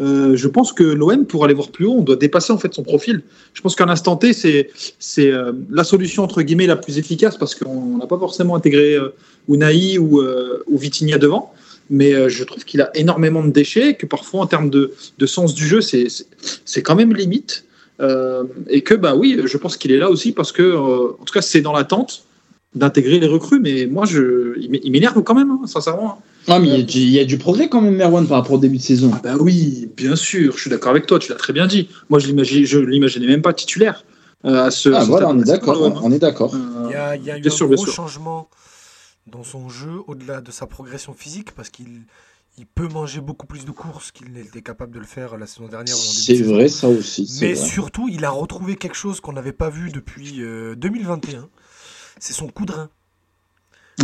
Euh, je pense que l'OM, pour aller voir plus haut, on doit dépasser en fait son profil. Je pense qu'à l'instant T, c'est c'est euh, la solution entre guillemets la plus efficace parce qu'on n'a pas forcément intégré euh, Unai ou, euh, ou Vitinha devant. Mais euh, je trouve qu'il a énormément de déchets, que parfois en termes de, de sens du jeu, c'est quand même limite. Euh, et que bah oui, je pense qu'il est là aussi parce que, euh, en tout cas, c'est dans l'attente d'intégrer les recrues. Mais moi, je, il m'é- il m'énerve quand même, hein, sincèrement. Ah, mais il y, a du- il y a du progrès quand même, Merwan, par rapport au début de saison. Ah bah oui, bien sûr, je suis d'accord avec toi, tu l'as très bien dit. Moi, je l'imagine- je l'imaginais même pas titulaire. euh, à ce, Ah, voilà, on est d'accord. Ouais, On est d'accord. euh, Il y a, il y a eu bien un sûr, bien gros sûr. changement dans son jeu au-delà de sa progression physique parce qu'il Il peut manger beaucoup plus de courses qu'il n'était capable de le faire la saison dernière. C'est vrai, ça aussi. Mais vrai. surtout, il a retrouvé quelque chose qu'on n'avait pas vu depuis euh, 2021. C'est son coup de rein.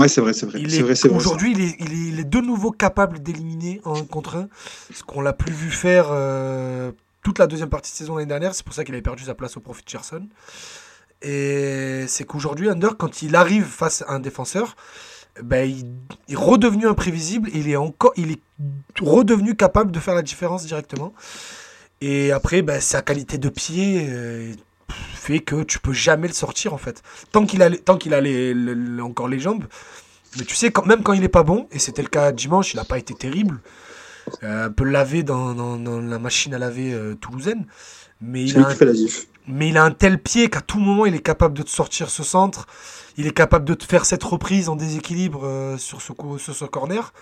Ouais, c'est vrai, c'est vrai. Il C'est est- vrai, c'est vrai. Aujourd'hui, il est, il, est, il est de nouveau capable d'éliminer en un contre un, ce qu'on l'a plus vu faire euh, toute la deuxième partie de saison l'année dernière. C'est pour ça qu'il avait perdu sa place au profit de Gerson. Et c'est qu'aujourd'hui, Under, quand il arrive face à un défenseur, ben, il, il est redevenu imprévisible. Il est, encore, il est redevenu capable de faire la différence directement. Et après, ben, sa qualité de pied euh, fait que tu peux jamais le sortir en fait. Tant qu'il a, tant qu'il a les, le- le- encore les jambes. Mais tu sais, quand, même quand il est pas bon, et c'était le cas dimanche, il n'a pas été terrible. Euh, un peu lavé dans, dans- dans la machine à laver euh, toulousaine. Mais il, lui a un, qui fait la diff. Mais il a un tel pied qu'à tout moment, il est capable de te sortir ce centre. Il est capable de te faire cette reprise en déséquilibre euh, sur, ce, corner.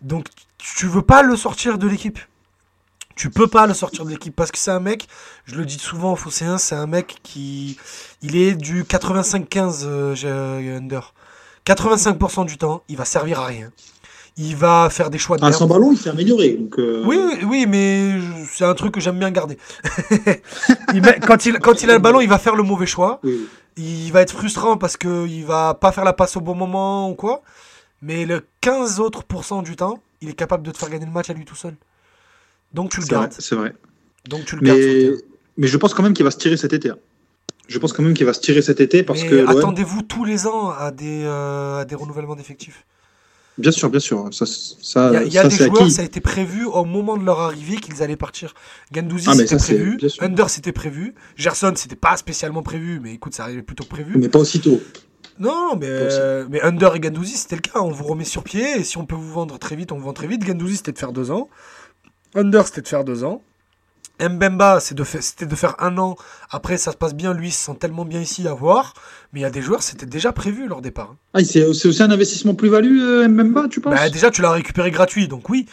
Donc, tu veux pas le sortir de l'équipe. Tu peux pas le sortir de l'équipe parce que c'est un mec, je le dis souvent Fosséen, c'est un mec qui. Il est du 85-15 euh, euh, under. 85% du temps, il va servir à rien. Il va faire des choix de Ah, sans ballon, il s'est amélioré. Donc, euh, Oui, oui, oui, mais c'est un truc que j'aime bien garder. Il met- quand, il, quand il a le ballon, il va faire le mauvais choix. oui. Il va être frustrant parce qu'il va pas faire la passe au bon moment ou quoi. Mais le 15 autres du temps, il est capable de te faire gagner le match à lui tout seul. Donc tu le gardes. c'est vrai. Donc tu le gardes. Mais, terrain. mais je pense quand même qu'il va se tirer cet été. hein. Je pense quand même qu'il va se tirer cet été parce Mais que. attendez-vous tous les ans à des, euh, à des renouvellements d'effectifs. Bien sûr, bien sûr. Ça, ça, Il y a, il y a ça, des joueurs, acquis. ça a été prévu au moment de leur arrivée qu'ils allaient partir. Gandouzi, Ah, c'était prévu. Under, c'était prévu. Gerson, c'était pas spécialement prévu, mais écoute, ça arrivait plutôt que prévu. Mais pas aussitôt. Non, mais, euh, mais Under et Gandouzi, c'était le cas. On vous remet sur pied et si on peut vous vendre très vite, on vous vend très vite. Gandouzi, c'était de faire deux ans. Under, c'était de faire deux ans. Mbemba, de c'était de faire un an. Après, ça se passe bien. Lui, il se sent tellement bien ici à voir. Mais il y a des joueurs, c'était déjà prévu leur départ. hein. Ah, c'est c'est aussi un investissement plus-value, euh, Mbemba, tu penses? Bah, déjà, tu l'as récupéré gratuit, donc oui.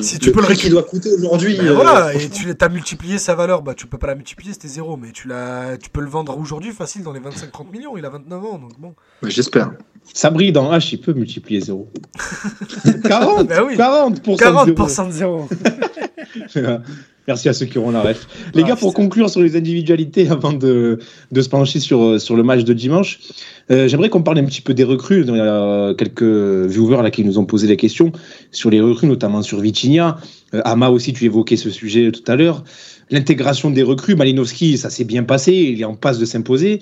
Si tu peux le prix qu'il doit coûter aujourd'hui. Ben euh, voilà, et tu as multiplié sa valeur. Bah, tu peux pas la multiplier, c'était zéro. Mais tu, l'as, tu peux le vendre aujourd'hui facile dans les 25-30 millions. Il a 29 ans, donc bon. J'espère. Sabri dans H, il peut multiplier 0. 40 Bah oui. 40% de 40% de zéro. Merci à ceux qui auront la ref. Les Ah, gars, pour conclure sur les individualités avant de, de se pencher sur, euh, sur le match de dimanche, euh, j'aimerais qu'on parle un petit peu des recrues. Il y a quelques viewers là qui nous ont posé des questions sur les recrues, notamment sur Vitinha. Euh, Ama aussi, tu évoquais ce sujet tout à l'heure. L'intégration des recrues, Malinowski, ça s'est bien passé, il est en passe de s'imposer.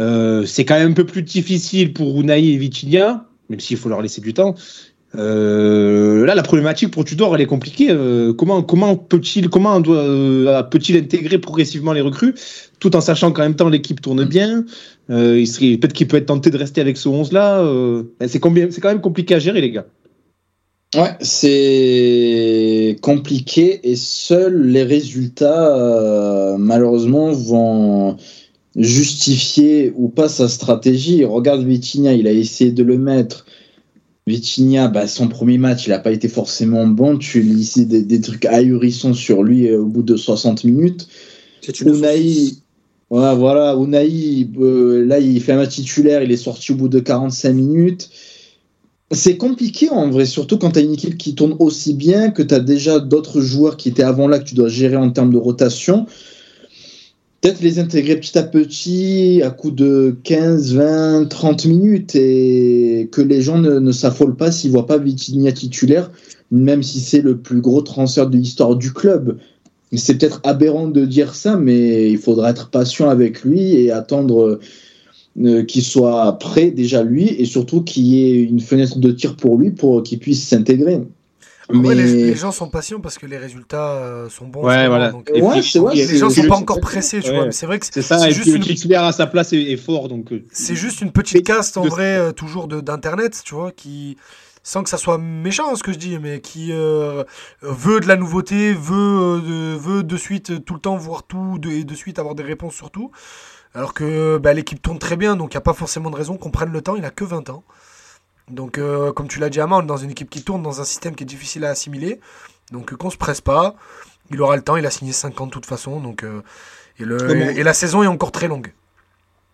Euh, c'est quand même un peu plus difficile pour Unai et Vitinha, même s'il faut leur laisser du temps. Euh, là, la problématique pour Tudor, elle est compliquée. Euh, comment comment peut-il comment doit euh, peut-il intégrer progressivement les recrues, tout en sachant qu'en même temps l'équipe tourne bien. Euh, il serait peut-être qu'il peut être tenté de rester avec ce 11 là. Ben, c'est combien c'est quand même compliqué à gérer les gars. Ouais, c'est compliqué et seuls les résultats, malheureusement, vont justifier ou pas sa stratégie. Regarde Vitinha, il a essayé de le mettre. Vitinha, bah, son premier match, il n'a pas été forcément bon. Tu lis des, des trucs ahurissants sur lui euh, au bout de 60 minutes. C'est une Unai, ouais, voilà, Unai, euh, là, il fait un match titulaire, il est sorti au bout de 45 minutes. C'est compliqué en vrai, surtout quand tu as une équipe qui tourne aussi bien, que tu as déjà d'autres joueurs qui étaient avant là que tu dois gérer en termes de rotation. Peut-être les intégrer petit à petit, à coup de 15, 20, 30 minutes, et que les gens ne, s'affolent pas s'ils voient pas Vitinha titulaire, même si c'est le plus gros transfert de l'histoire du club. C'est peut-être aberrant de dire ça, mais il faudra être patient avec lui et attendre euh, qu'il soit prêt déjà lui et surtout qu'il y ait une fenêtre de tir pour lui pour qu'il puisse s'intégrer. Ouais, les, Mais- les gens sont patients parce que les résultats euh, sont bons. Ouais, voilà. donc, Et euh, Ouais, puis- les gens puis sont pas encore pressés, tu Ouais. vois. Mais c'est vrai que C'est ça, c'est et juste puis le une- titulaire à sa place est, est fort. Donc, euh, c'est juste une petite caste en de- vrai, euh, toujours de- d'internet, tu vois, qui sans que ça soit méchant hein, ce que je dis, mais qui euh, veut de la nouveauté, veut, euh, de, veut de suite tout le temps voir tout de- et de suite avoir des réponses sur tout. Alors que bah, l'équipe tourne très bien, donc il n'y a pas forcément de raison qu'on prenne le temps. Il a que 20 ans. Donc, euh, comme tu l'as dit, Ama, on est dans une équipe qui tourne, dans un système qui est difficile à assimiler. Donc, euh, qu'on se presse pas. Il aura le temps, il a signé 5 ans de toute façon. Donc, euh, et, le, Comment- et, et la saison est encore très longue.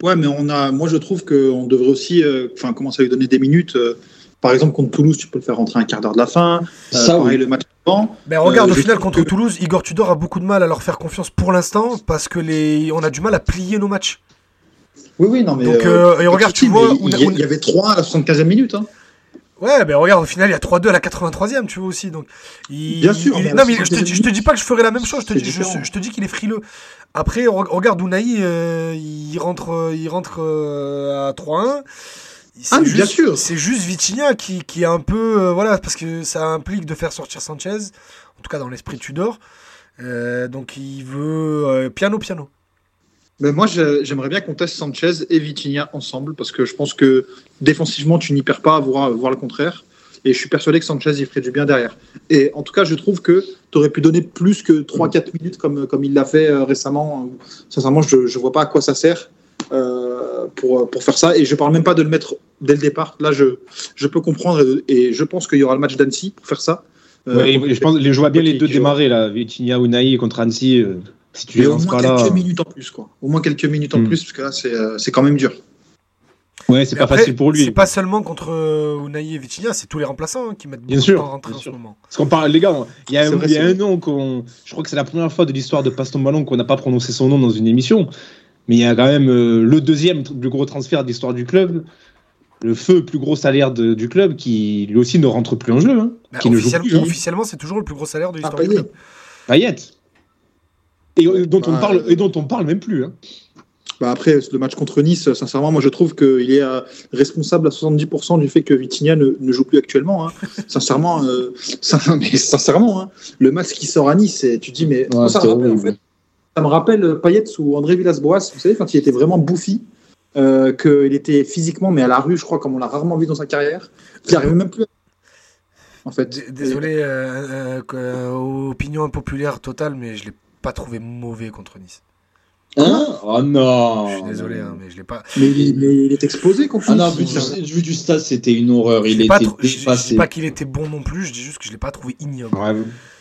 Ouais, mais on a, moi je trouve qu'on devrait aussi, euh, enfin, commencer à lui donner des minutes. euh, Par exemple, contre Toulouse, tu peux le faire rentrer un quart d'heure de la fin. Ça, pareil, oui. le match avant. Ben regarde, Euh, au final, contre que- Toulouse, Igor Tudor a beaucoup de mal à leur faire confiance pour l'instant parce que les... on a du mal à plier nos matchs. Oui, oui, non, mais. Donc, euh, et regarde, tu mais vois, il y, on- il y avait 3 à la 75e minute. Hein. Ouais, ben regarde, au final, il y a 3-2 à la 83e, tu vois aussi. Donc, il- Bien sûr, il- mais non, mais je te, je te dis pas que je ferai la même chose. Je te, dis, je, te dis qu'il est frileux. Après, re- regarde Unai, euh, il rentre, euh, il rentre euh, à 3-1. C'est Ah, mais bien sûr. C'est juste Vitinha qui, qui est un peu. euh, voilà, parce que ça implique de faire sortir Sanchez, en tout cas dans l'esprit Tudor. Euh, donc, il veut euh, piano-piano. Mais moi, j'aimerais bien qu'on teste Sanchez et Vitinha ensemble parce que je pense que défensivement, tu n'y perds pas à voir, voir le contraire. Et je suis persuadé que Sanchez, il ferait du bien derrière. Et en tout cas, je trouve que tu aurais pu donner plus que 3-4 minutes comme, comme il l'a fait euh, récemment. Sincèrement, je ne vois pas à quoi ça sert euh, pour, pour faire ça. Et je parle même pas de le mettre dès le départ. Là, je, je peux comprendre et, et je pense qu'il y aura le match d'Annecy pour faire ça. Euh, Ouais, je, pense, je vois bien les deux démarrer là, Vitinha, Unai contre Annecy. euh, si tu Et les au lances moins pas là. quelques minutes en plus, quoi. Au moins quelques minutes en Hmm. plus, parce que là, c'est euh, c'est quand même dur. Ouais, c'est pas après, facile pour lui. C'est pas seulement contre euh, Unai et Vitinha, c'est tous les remplaçants hein, qui mettent beaucoup Bien de sûr, temps à rentrer bien en sûr. ce moment. Parce qu'on parle, les gars, il y a, un, vrai, il y a un nom qu'on. Je crois que c'est la première fois de l'histoire de Passe ton ballon qu'on n'a pas prononcé son nom dans une émission. Mais il y a quand même euh, le deuxième plus gros transfert de l'histoire du club. Le feu, plus gros salaire de- du club, qui lui aussi ne rentre plus en jeu. Hein, Bah, qui ne joue officiel- plus. hein. Officiellement, c'est toujours le plus gros salaire de Ah, l'histoire du Payet. club. Payet. Et euh, dont, on parle, et dont on parle même plus. Hein. Bah après, le match contre Nice, sincèrement, moi je trouve qu'il est euh, responsable à 70% du fait que Vitinha ne, ne joue plus actuellement. hein. sincèrement, euh, sin- mais sincèrement hein, le match qui sort à Nice, et tu te dis, mais ça, me rappelle, en fait, ça me rappelle Payet sous André Villas-Boas, vous savez, quand il était vraiment bouffi, euh, qu'il était physiquement, mais à la rue, je crois, comme on l'a rarement vu dans sa carrière, qu'il n'arrivait même plus à... En fait. D- Désolé, euh, euh, euh, opinion impopulaire totale, mais je l'ai pas trouvé mauvais contre Nice. Hein Oh non Je suis désolé, hein, mais je l'ai pas. Mais, il- mais il est explosé contre Ah non, Nice. vu du, vu du stade, c'était une horreur. je Il l'ai pas était trou- je- je dis dépassé. pas qu'il était bon non plus, je dis juste que je l'ai pas trouvé ignoble. Ouais,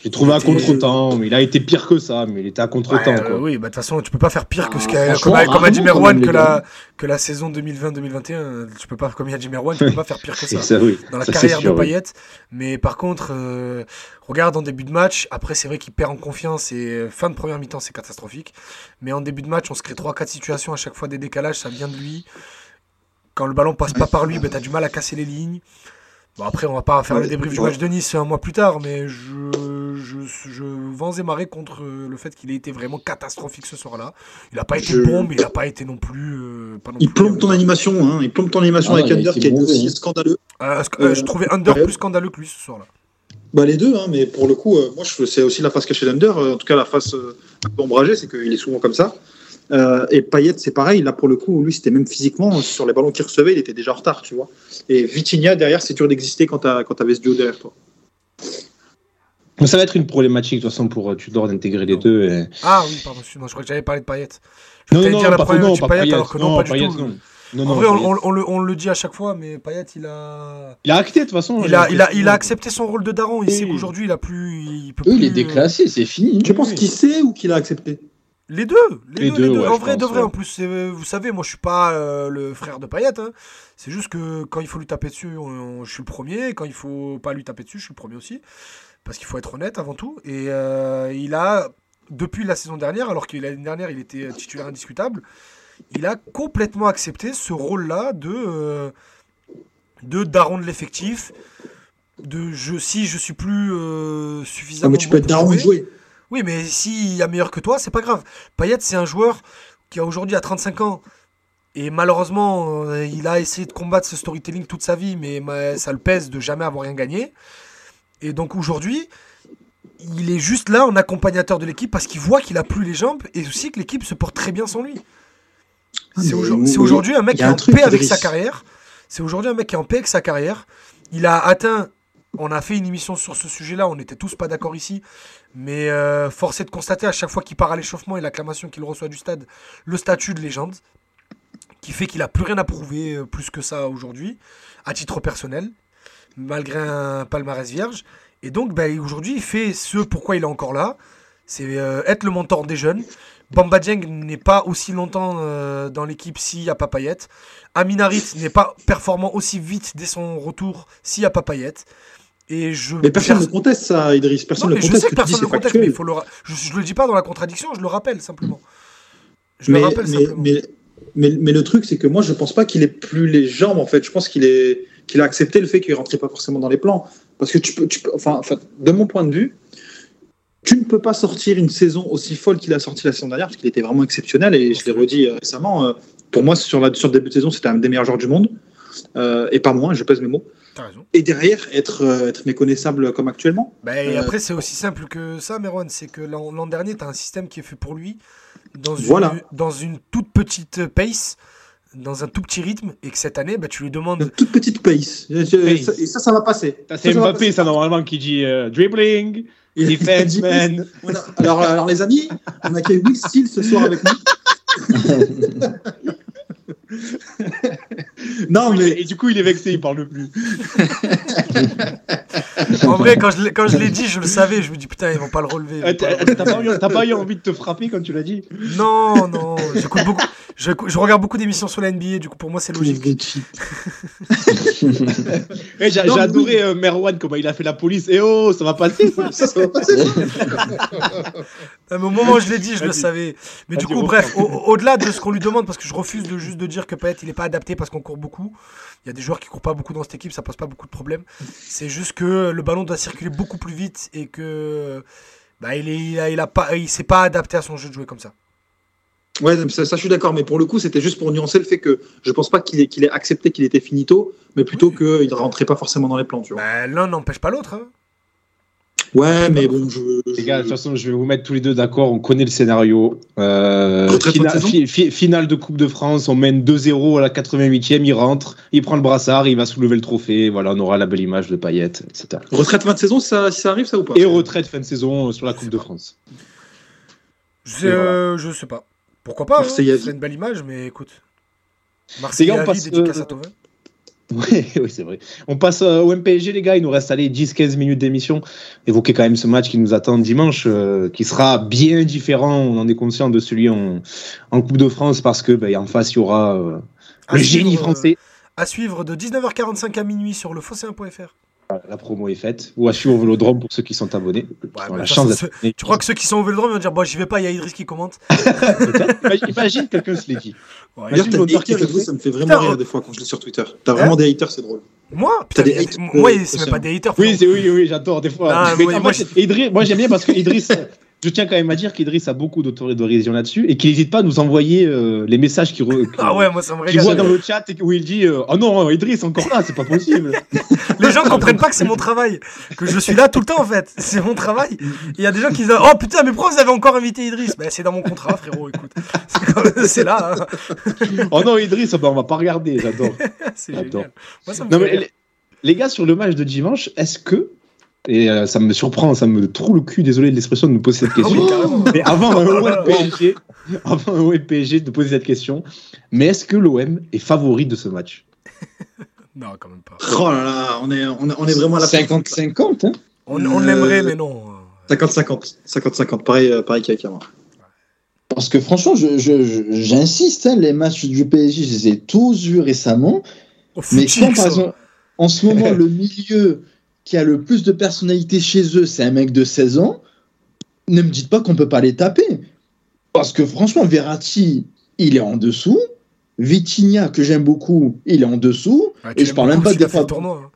J'ai trouvé à contre-temps, mais il a été pire que ça, mais il était à contre-temps. Ouais, euh, oui, bah de toute façon, tu peux pas faire pire que ce Ah, qu'a franchement, comme, a- comme a dit Merwan que la, gars. que la saison 2020-2021. Tu peux pas, comme il a dit Merwan, tu peux pas faire pire que ça. ça, oui. dans la Ça, carrière sûr, de oui. Payet. Mais par contre, euh, regarde en début de match, après c'est vrai qu'il perd en confiance et euh, fin de première mi-temps c'est catastrophique. Mais en début de match, on se crée 3-4 situations à chaque fois des décalages, ça vient de lui. Quand le ballon passe pas par lui, ben, t'as du mal à casser les lignes. Bon après on va pas faire le Ouais, débrief du ouais. match de Nice un mois plus tard, mais je, je, je vends et marrer contre euh, le fait qu'il ait été vraiment catastrophique ce soir-là. Il a pas été Je- bon, mais il a pas été non plus. euh, pas non Il plus, plombe ton euh, animation, hein. il plombe ton animation Ah, avec Under qui a été mauvais, aussi hein. scandaleux. euh, euh, je trouvais Under ouais. plus scandaleux que lui ce soir-là. Bah les deux, hein, mais pour le coup, euh, moi c'est aussi la face cachée d'Under, euh, en tout cas la face euh, un peu ombragée, c'est qu'il est souvent comme ça. Euh, et Payet, c'est pareil, là pour le coup, lui c'était même physiquement, euh, sur les ballons qu'il recevait, il était déjà en retard, tu vois. Et Vitinha, derrière, c'est dur d'exister quand t'as quand t'avais ce duo derrière toi. Ça va être une problématique de toute façon pour euh, Tudor d'intégrer les deux. et- Ah oui, pardon, excuse-moi, je crois que j'avais parlé de Payet. Je Non, non, dire la pas, première non, du pas Payet, Payet, alors que non, pas du tout. non. Non, en non, vrai, on, Payet. on- on le, on le dit à chaque fois, mais Payet, il a, Il a acté de toute façon. il a, il a, il a l'impression. accepté son rôle de daron. Il Oui. sait qu'aujourd'hui, il a plus, il peut Oui, il plus, est déclassé, c'est fini. Tu penses qu'il sait ou qu'il a accepté? Les deux, les, Les deux, les deux, ouais, en vrai, de vrai, ouais. en plus, c'est- vous savez, moi, je suis pas euh, le frère de Payet. hein. C'est juste que quand il faut lui taper dessus, on- je suis le premier. Quand il faut pas lui taper dessus, je suis le premier aussi. Parce qu'il faut être honnête avant tout. Et euh, il a, depuis la saison dernière, alors que l'année dernière, il était titulaire indiscutable, il a complètement accepté ce rôle-là de, euh, de daron de l'effectif. De je, si je suis plus euh, Non, suffisamment. mais tu bon peux être daron de jouer, jouer. Oui, mais s'il y a meilleur que toi, c'est pas grave. Payet, c'est un joueur qui a aujourd'hui à 35 ans. Et malheureusement, euh, il a essayé de combattre ce storytelling toute sa vie, mais ma- ça le pèse de jamais avoir rien gagné. Et donc aujourd'hui, il est juste là en accompagnateur de l'équipe parce qu'il voit qu'il a plus les jambes et aussi que l'équipe se porte très bien sans lui. Ah, C'est aujourd- aujourd'hui un mec qui est en paix avec sa carrière. C'est aujourd'hui un mec qui est en paix avec sa carrière. Il a atteint. On a fait une émission sur ce sujet-là, on n'était tous pas d'accord ici. Mais euh, force est de constater à chaque fois qu'il part à l'échauffement et l'acclamation qu'il reçoit du stade, le statut de légende, qui fait qu'il a plus rien à prouver euh, plus que ça aujourd'hui, à titre personnel, malgré un palmarès vierge. Et donc, bah, aujourd'hui, il fait ce pourquoi il est encore là. C'est euh, être le mentor des jeunes. Bamba Dieng n'est pas aussi longtemps dans l'équipe s'il n'y a pas Payet. Aminarit n'est pas performant aussi vite dès son retour s'il n'y a pas Payet. Et je, Mais personne ne conteste ça, Idriss. Personne ne mais je conteste sais que que personne ne conteste, mais faut le ra- je, je le dis pas dans la contradiction, je le rappelle simplement. Je mais, le rappelle mais, simplement. mais, le truc, c'est que moi, je pense pas qu'il ait plus les jambes, en fait. Je pense qu'il est qu'il a accepté le fait qu'il rentrait pas forcément dans les plans. Parce que tu peux, tu peux enfin, enfin, de mon point de vue, tu ne peux pas sortir une saison aussi folle qu'il a sorti la saison dernière, parce qu'il était vraiment exceptionnel, et je l'ai redit euh, récemment. euh, pour moi, sur, la, sur le début de saison, c'était un des meilleurs joueurs du monde, euh, et pas moins, je pèse mes mots. T'as raison. Et derrière, être, euh, être méconnaissable comme actuellement. Bah, et Euh, après, c'est aussi simple que ça, Merwan. C'est que l'an dernier, tu as un système qui est fait pour lui, dans une, Voilà. dans une toute petite pace, dans un tout petit rythme, et que cette année, bah, tu lui Une demandes. toute petite pace. Je- je- Pace. ça- Et ça, ça va passer. C'est Ça, ça va Mbappé, passer. ça, normalement, qui dit euh, dribbling, defense, man. A- alors, alors, les amis, on a Will Steele ce soir avec nous. non, mais Et du coup, il est vexé, il parle plus. En vrai, quand je l'ai- quand je l'ai dit, je le savais. Je me dis, putain, ils vont pas le relever. Euh, le T'as pas, eu- t'as pas eu envie de te frapper quand tu l'as dit Non, non. J'écoute beaucoup. Je, je regarde beaucoup d'émissions sur la NBA, du coup, pour moi, c'est logique. Eh, J'ai adoré euh, Merwan, comment il a fait la police. Eh oh, ça va passer ça ça, ça va passer. Ah, mais au moment où je l'ai dit, je le savais. Mais du coup, bref, au- au- au-delà de ce qu'on lui demande, parce que je refuse de juste de dire que Payet il est pas adapté parce qu'on court beaucoup. Il y a des joueurs qui courent pas beaucoup dans cette équipe, ça pose pas beaucoup de problèmes. C'est juste que le ballon doit circuler beaucoup plus vite et que bah, il est, il a, il a pas, il s'est pas adapté à son jeu de jouer comme ça. Ouais, ça, ça, je suis d'accord, mais pour le coup, c'était juste pour nuancer le fait que je pense pas qu'il ait, qu'il ait accepté qu'il était finito, mais plutôt qu'il ne rentrait pas forcément dans les plans. Tu vois. Bah, L'un n'empêche pas l'autre. hein. Ouais, mais bon, je. Les gars, de toute façon, je vais vous mettre tous les deux d'accord. On connaît le scénario. Euh, fina- fi- fi- finale de Coupe de France, on mène 2-0 à la 88e. Il rentre, il prend le brassard, il va soulever le trophée. Voilà, on aura la belle image de Payet, etc. Retraite fin de saison, ça, si ça arrive, ça ou pas? Et retraite fin de saison euh, sur la Coupe de France. Je sais, euh, je sais pas. Pourquoi pas hein. C'est une belle image, mais écoute. Les Marseille gars, on passe, dédicace euh, à. Oui, oui, c'est vrai. On passe euh, au MPSG, les gars. Il nous reste allez, 10-15 minutes d'émission. Évoquer quand même ce match qui nous attend dimanche, euh, qui sera bien différent. On en est conscient de celui en, en Coupe de France parce que ben, en face, il y aura euh, le suivre, génie euh, français. À suivre de 19h45 à minuit sur le fosséen.fr. La promo est faite. Ou à suivre au Vélodrome pour ceux qui sont abonnés. Qui Ouais, bah, la chance d'être- Tu crois que ceux qui sont au vélodrome vont dire Bon, j'y vais pas, il y a Idriss qui commente Imagine- quelqu'un se l'est dit. Ouais, Imagine des qui haters, te fait- ça me fait vraiment Putain, rire des fois quand je lis sur Twitter. T'as vraiment des haters, c'est drôle. Moi Putain, des haters, moi, c'est même pas des haters. Oui, oui, oui, j'adore des fois. Ah, Mais moi- moi j'aime bien parce que Idriss, je tiens quand même à dire qu'Idriss a beaucoup d'autodérision là-dessus et qu'il n'hésite pas à nous envoyer euh, les messages qu'il re- Ah ouais, moi ça me qu'il voit dans le chat et où il dit euh, Oh non, Idriss encore là, c'est pas possible. Les gens comprennent pas que c'est mon travail, que je suis là tout le temps en fait. C'est mon travail. Il y a des gens qui disent Oh putain, mais pourquoi vous avez encore invité Idriss? Ben c'est dans mon contrat, frérot, écoute. C'est là. hein. oh non, Idriss, oh, bah, on va pas regarder, j'adore. C'est génial. Moi ça me Non, mais les gars, sur le match de dimanche, est-ce que, et euh, ça me surprend, ça me trouve le cul, désolé de l'expression de me poser cette oui, question, carrément. mais avant un OM PSG, avant un OM PSG de poser cette question, mais est-ce que l'OM est favori de ce match? Non, quand même pas. Oh là là, on est, on est, on est vraiment à la 50-50, hein? On, on Euh, l'aimerait, mais non. 50-50. 50-50. Pareil, euh, pareil qu'avec moi. Parce que franchement, je- je- je- j'insiste, hein, les matchs du PSG, je les ai tous vus récemment. Au Mais quand, par exemple, en ce moment, le milieu qui a le plus de personnalité chez eux, c'est un mec de 16 ans, ne me dites pas qu'on peut pas les taper. Parce que franchement, Verratti, il est en dessous. Vitinha, que j'aime beaucoup, il est en dessous. Ah, et je parle même pas des fois- tournoi. hein.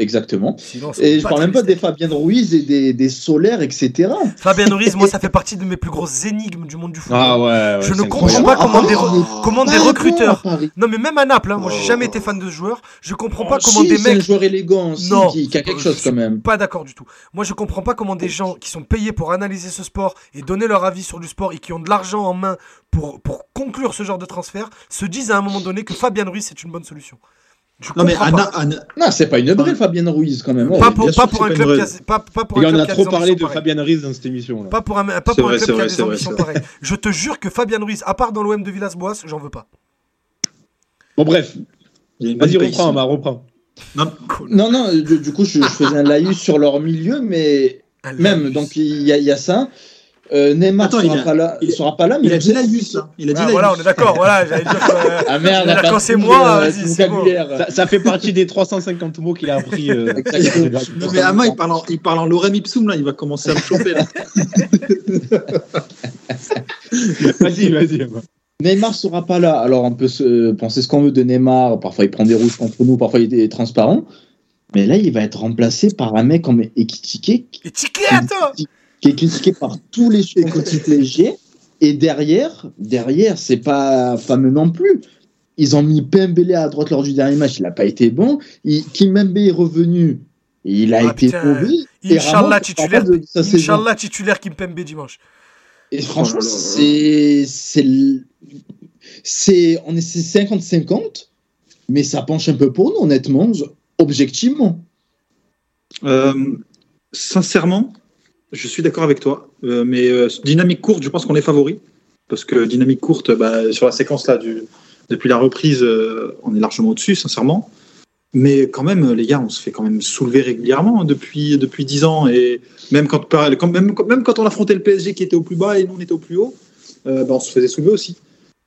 Exactement. Sinon, Et je parle même pas des Fabien Ruiz et des, des Solaires, etc. Fabien Ruiz, moi, ça fait partie de mes plus grosses énigmes du monde du football. Ah ouais, Je ne comprends pas comment des, Franchement, re- comment des Pas recruteurs. Non, mais même à Naples, hein, moi, j'ai Oh. jamais été fan de ce joueur. Je comprends pas Oh, comment si, des c'est un mecs. joueur élégant, si, Non. qui, qui a quelque chose quand même. Pas d'accord du tout. Moi, je comprends pas comment des gens qui sont payés pour analyser ce sport et donner leur avis sur du sport et qui ont de l'argent en main pour, pour conclure ce genre de transfert se disent à un moment donné que Fabien Ruiz c'est une bonne solution. Je Non, mais Anna, Non, c'est pas une vraie Fabien Ruiz quand même. Pas pour, pas un club qui a, pas, pas pour un gars, on club a trop parlé de. Fabien Ruiz dans cette émission. Là. Pas pour un, pas pour un vrai, club c'est qui a vrai, des c'est vrai, ambitions c'est vrai. pareilles. Je te jure que Fabien Ruiz, à part dans l'OM de Villas-Boas, j'en veux pas. Bon, bref, vas-y, reprends. Amar, reprends. Non, Non, non, du, du coup, je, je faisais un laïus sur leur milieu, mais même, donc il y, a- il y a ça. Euh, Neymar Attends, sera il a- pas là, il- sera pas là, mais Il a dit la Yus, là. Il a dit Ah, la voilà, on est d'accord. Voilà, j'allais dire que, euh, Ah merde, quand c'est moi, euh. Ça, ça fait partie des 350 mots qu'il a appris. euh, Non, mais Ama, il parle en, il parle en lorem ipsum, là. Il va commencer à me chauffer, là. vas-y, vas-y. Neymar sera pas là. Alors on peut se penser ce qu'on veut de Neymar. Parfois il prend des rouges contre nous, parfois il est transparent. Mais là, il va être remplacé par un mec comme Ekitike, Et ticket, attends qui est critiqué par tous les légers. Et derrière, derrière, c'est pas fameux non plus. Ils ont mis Pembele à droite lors du dernier match, il n'a pas été bon. Il, Kimpembe est revenu, il a Ah, été mauvais. Inch'Allah titulaire, de saison. Inch'Allah titulaire Kimpembe dimanche. Et franchement, c'est c'est on est c'est 50-50, mais ça penche un peu pour nous honnêtement, je- objectivement. Euh, sincèrement, je suis d'accord avec toi. Euh, mais euh, dynamique courte, je pense qu'on est favori. Parce que dynamique courte, bah, sur la séquence là, depuis la reprise, euh, on est largement au-dessus, sincèrement. Mais quand même, les gars, on se fait quand même soulever régulièrement hein, depuis, depuis 10 ans. Et même quand, même, quand on affrontait le PSG qui était au plus bas et nous on était au plus haut, bah, on se faisait soulever aussi.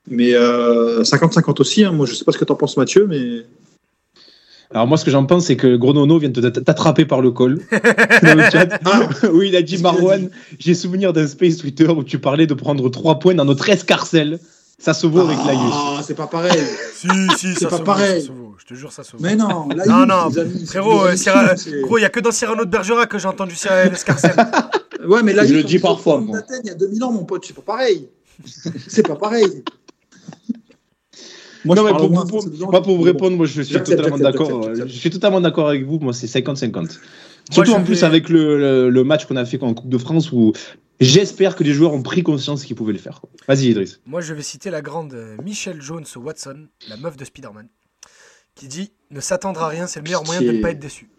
Mais euh, 50-50 aussi. hein. Moi, je sais pas ce que tu en penses, Mathieu, mais. Alors moi, ce que j'en pense, c'est que Gronono vient de t'attraper par le col. Dans le chat. oui, il a dit Marwan, j'ai souvenir d'un space Twitter où tu parlais de prendre 3 points dans notre escarcelle. Ça se vaut avec la Ah, c'est pas pareil. Si, si, ça pas se vaut, pareil. ça se vaut. Je te jure, ça se vaut. Mais non, Non, il- non, les amis, frérot, c'est- euh, Cyrano- c'est- Gros, il y a que dans Cyrano de Bergerac que j'ai entendu Cyrano Escarcelle. Ouais, mais là, Je le dis parfois, moi. Il y a 2000 ans, mon pote, c'est pas pareil. c'est pas pareil. Moi, non, je mais pour, moins pour- moi, vous répondre, moi, je suis totalement d'accord. j'accepte, Je suis totalement d'accord avec vous. Moi, c'est 50-50. Moi, Surtout en plus vais- avec le, le- le match qu'on a fait en Coupe de France où j'espère que les joueurs ont pris conscience qu'ils pouvaient le faire. Vas-y, Idriss. Moi, je vais citer la grande euh, Michelle Jones Watson, la meuf de Spider-Man, qui dit Ne s'attendre à rien, c'est le meilleur moyen de ne pas être déçu.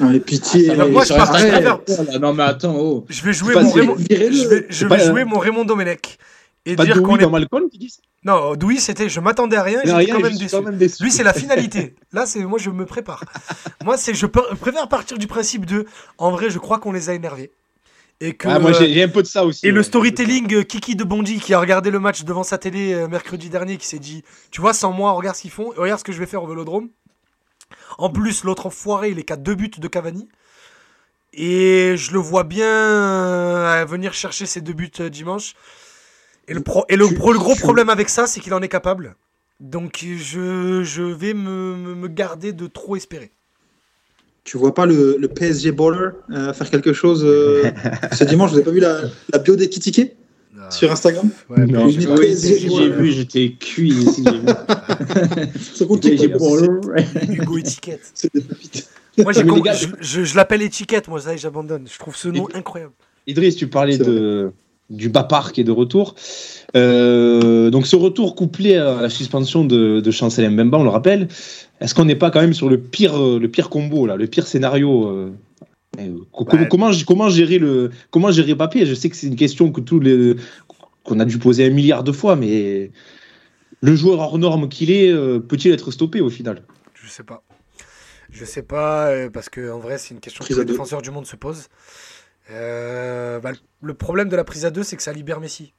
Non, mais pitié. Ah, bah, moi, je sur partage Instagram. la Oh non mais attends, oh. Je vais jouer Pas mon si- Raymond, virez-le. je vais, je C'est vais pas- jouer mon Raymond Domenech et de dire qu'on est. dans Malcolm, tu dis Non, Douy, c'était je m'attendais à rien, j'étais quand même déçu. quand même déçu. Lui, c'est la finalité. Là, c'est moi, je me prépare. moi, c'est je préfère partir du principe de, en vrai, je crois qu'on les a énervés et que. Ah, moi, j'ai un peu de ça aussi. Et le storytelling Kiki de Bondy qui a regardé le match devant sa télé euh, mercredi dernier, qui s'est dit, tu vois, sans moi, regarde ce qu'ils font, regarde ce que je vais faire au Vélodrome. En plus, l'autre enfoiré, il est qu'à deux buts de Cavani. Et je le vois bien euh, venir chercher ses deux buts euh, dimanche. Et le, pro- et le, pro- le gros problème avec ça, c'est qu'il en est capable. Donc je, je vais me, me- me garder de trop espérer. Tu vois pas le, le PSG baller euh, faire quelque chose euh, ce dimanche? Vous avez pas vu la, la bio des Kitike sur Instagram? Ouais, Non. Oui, PSG j'ai baller. vu, j'étais cuit ici. C'est J'ai vois, pas- Hugo Étiquette. c'est des pépites. Moi, gars, je, je- je l'appelle Étiquette, moi, ça y est, j'abandonne. Je trouve ce nom incroyable. Idriss, tu parlais de, du Bapar qui est de retour. Euh, donc ce retour couplé à la suspension de, de Chancel Mbemba, on le rappelle, est-ce qu'on n'est pas quand même sur le pire, euh, le pire combo, là, le pire scénario euh, euh, Ouais. comment, comment gérer le comment gérer Mbappé? Je sais que c'est une question que tous les qu'on a dû poser un milliard de fois, mais le joueur hors norme qu'il est, peut-il être stoppé au final? Je sais pas. Je sais pas, parce que en vrai, c'est une question que les défenseurs du monde se posent. Euh, bah, le- problème de la prise à deux, c'est que ça libère Messi.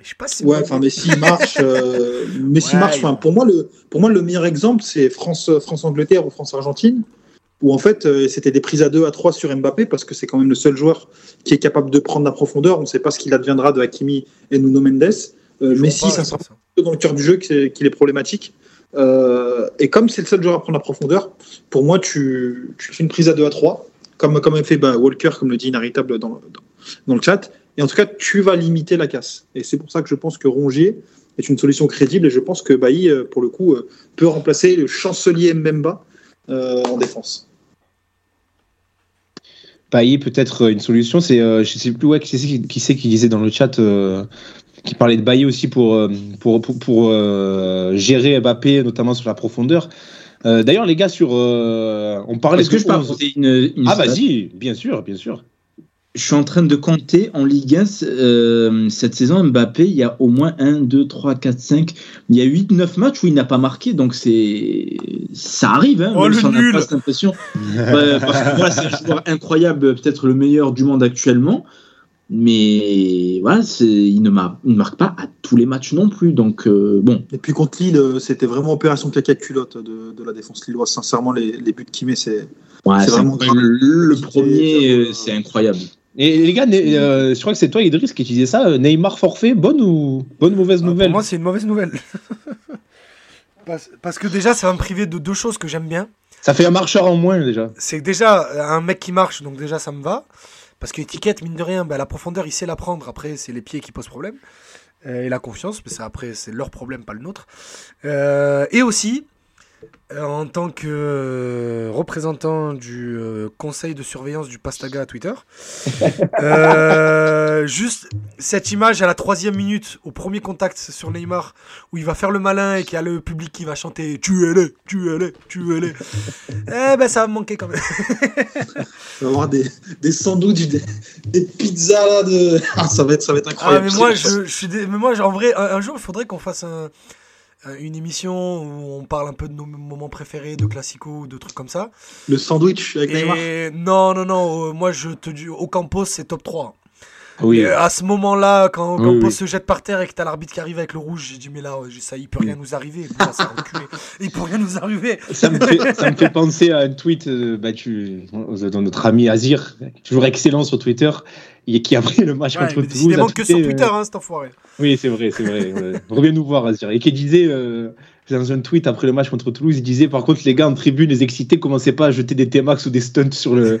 Je sais pas si. Ouais, enfin Messi marche. euh, Messi Ouais, marche. Enfin, pour moi, le pour moi le meilleur exemple, c'est France France Angleterre ou France Argentine, où en fait euh, c'était des prises à 2 à 3 sur Mbappé parce que c'est quand même le seul joueur qui est capable de prendre la profondeur. On ne sait pas ce qu'il adviendra de Hakimi et Nuno Mendes. Euh, Messi, ça sera dans le cœur du jeu qu'il est, qu'il est problématique. Euh, et comme c'est le seul joueur à prendre la profondeur, pour moi, tu, tu fais une prise à 2 à 3, comme, comme a fait bah, Walker, comme le dit Inaritable dans, le chat. Et en tout cas, tu vas limiter la casse. Et c'est pour ça que je pense que Rongier est une solution crédible. Et je pense que Bailly, euh, pour le coup, euh, peut remplacer le chancelier Mbemba euh, en défense. Paillet peut-être une solution. Euh, je sais plus qui c'est qui, disait dans le chat, euh, qui parlait de Bailly aussi pour euh, pour pour, euh, gérer Mbappé, notamment sur la profondeur. Euh, D'ailleurs, les gars, sur euh, on parlait Est-ce que de je peux 11. apporter une, une Ah vas-y, bien sûr, bien sûr. Je suis en train de compter en Ligue 1 euh, cette saison. Mbappé, il y a au moins 1, 2, 3, 4, 5. Il y a 8, 9 matchs où il n'a pas marqué. Donc c'est ça arrive. Hein, Oh, même le si on n'a nul pas cette impression. Ouais, parce que moi, c'est un joueur incroyable, peut-être le meilleur du monde actuellement. Mais voilà, il ne, mar- il ne marque pas à tous les matchs non plus. Donc, euh, bon, Et puis contre Lille, euh, c'était vraiment opération caca culotte de, de la défense lilloise. Sincèrement, les, les buts qu'il met, c'est. ouais, vraiment le, le premier, c'est- euh, incroyable. Et les gars, euh, je crois que c'est toi, Idriss, qui disais ça. euh, Neymar forfait, bonne ou bonne mauvaise Ah, nouvelle Pour moi, c'est une mauvaise nouvelle. parce, parce que déjà, ça va me priver de deux choses que j'aime bien. Ça fait un marcheur en moins déjà. C'est déjà, un mec qui marche, donc déjà, ça me va. Parce que étiquette, mine de rien, bah, la profondeur, il sait la prendre. Après, c'est les pieds qui posent problème. Euh, et la confiance, mais ça, après, c'est leur problème, pas le nôtre. Euh, et aussi, en tant que euh, représentant du euh, conseil de surveillance du Pastaga à Twitter, euh, juste cette image à la troisième minute, au premier contact sur Neymar, où il va faire le malin et qu'il y a le public qui va chanter Tuez-les, tuez-les, tuez-les. Eh ben, ça va me manquer quand même. Il va y avoir des, des sandwichs, des, des pizzas là de. Ah, ça va être, ça va être Ah, incroyable. mais moi, je, je suis mais moi, en vrai, un, un jour, il faudrait qu'on fasse un- un- une émission où on parle un peu de nos moments préférés, de classico, de trucs comme ça. Le sandwich avec Neymar. Et non, non, non, euh, moi, je te dis, au Campos, c'est top 3. Oui. Euh, à ce moment-là, quand Oui, oui. se jette par terre et que t'as l'arbitre qui arrive avec le rouge, j'ai dit, mais là, euh, ça, il peut rien nous arriver. Là, ça. Il peut rien nous arriver. Ça me, fait, ça me fait penser à un tweet euh, bah, tu, de notre ami Azir, toujours excellent sur Twitter, et qui a pris le match Ouais, contre Toulouse. a que sur Twitter, euh, hein, cet enfoiré. Oui, c'est vrai, c'est vrai. Reviens nous voir, Azir. Et qui disait, euh, dans un tweet après le match contre Toulouse, il disait par contre, les gars en tribune, les excités, commencez pas à jeter des T-Max ou des stunts sur le,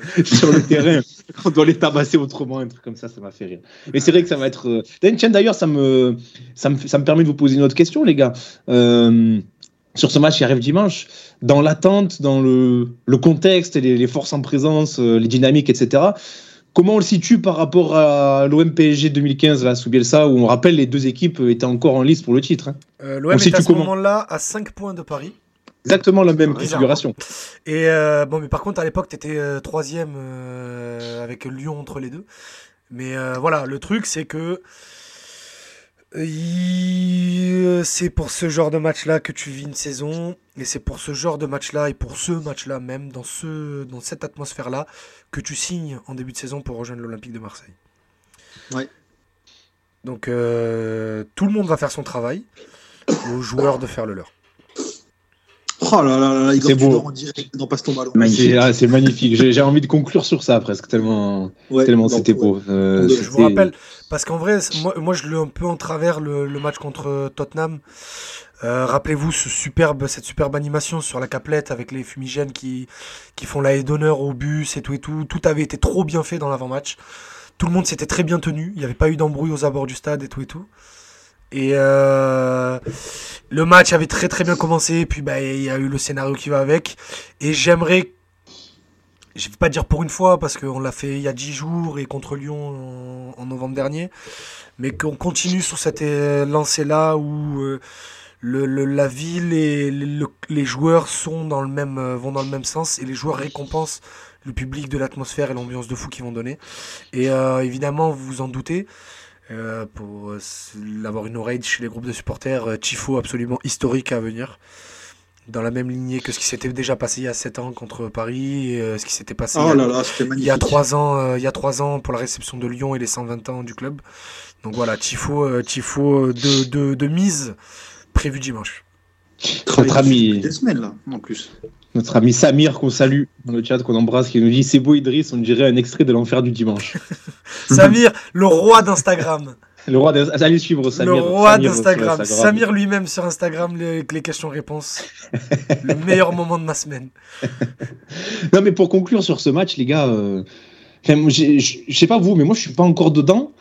terrain. On doit les tabasser autrement, un truc comme ça, ça m'a fait rire. Mais c'est vrai que ça va être. euh, d'ailleurs, ça me, ça, me, ça me permet de vous poser une autre question, les gars. Euh, sur ce match qui arrive dimanche, dans l'attente, dans le, le contexte, les, les forces en présence, euh, les dynamiques, etc. Comment on le situe par rapport à l'OM PSG 2015 là, sous Bielsa, où on rappelle les deux équipes étaient encore en lice pour le titre. hein. Euh, L'OM est à ce moment-là à 5 points de Paris. Exactement la même configuration. Et euh, bon, mais par contre, à l'époque, t'étais euh, troisième avec Lyon entre les deux. Mais voilà, le truc, c'est que c'est pour ce genre de match-là que tu vis une saison, et c'est pour ce genre de match-là et pour ce match-là même, dans ce, dans cette atmosphère-là, que tu signes en début de saison pour rejoindre l'Olympique de Marseille. Ouais. Donc euh, tout le monde va faire son travail, aux joueurs de faire le leur. Oh là là là, là, Igor C'est beau. Tudor en direct dans Passe ton ballon. C'est ah, c'est magnifique. J'ai envie de conclure sur ça presque, tellement, Ouais, tellement donc, c'était ouais. beau. Euh, Je vous c'était- rappelle, parce qu'en vrai, moi, moi je l'ai un peu en travers le, le match contre Tottenham. Euh, Rappelez-vous ce superbe, cette superbe animation sur la caplette avec les fumigènes qui, qui font la haie d'honneur au bus et tout et tout. Tout avait été trop bien fait dans l'avant-match. Tout le monde s'était très bien tenu. Il n'y avait pas eu d'embrouille aux abords du stade et tout et tout. Et euh, le match avait très très bien commencé. Puis bah, il y a eu le scénario qui va avec. Et j'aimerais je vais pas dire pour une fois parce qu'on l'a fait il y a 10 jours et contre Lyon en, novembre dernier, mais qu'on continue sur cette euh, lancée-là où euh, la ville et le- les joueurs sont dans le même, vont dans le même sens et les joueurs récompensent le public de l'atmosphère et l'ambiance de fou qu'ils vont donner. Et évidemment, vous vous en doutez, euh, pour euh, avoir une oreille chez les groupes de supporters, euh, Tifo absolument historique à venir. Dans la même lignée que ce qui s'était déjà passé il y a 7 ans contre Paris, et, euh, ce qui s'était passé il y Oh a- là il y a trois ans, euh, il y a trois ans pour la réception de Lyon et les 120 ans du club. Donc voilà, Tifo, euh, Tifo de, de, de mise prévu dimanche. Notre ami, Des semaines là, en plus. Notre ami Samir qu'on salue dans le chat, qu'on embrasse, qui nous dit c'est beau Idriss, on dirait un extrait de l'enfer du dimanche. Samir, le roi d'Instagram. Le roi. Allez suivre Samir. le roi d'Instagram. Instagram. Samir lui-même sur Instagram, les, avec les questions-réponses. le meilleur moment de ma semaine. Non, mais pour conclure sur ce match, les gars, euh, enfin, je sais pas vous, mais moi je suis pas encore dedans.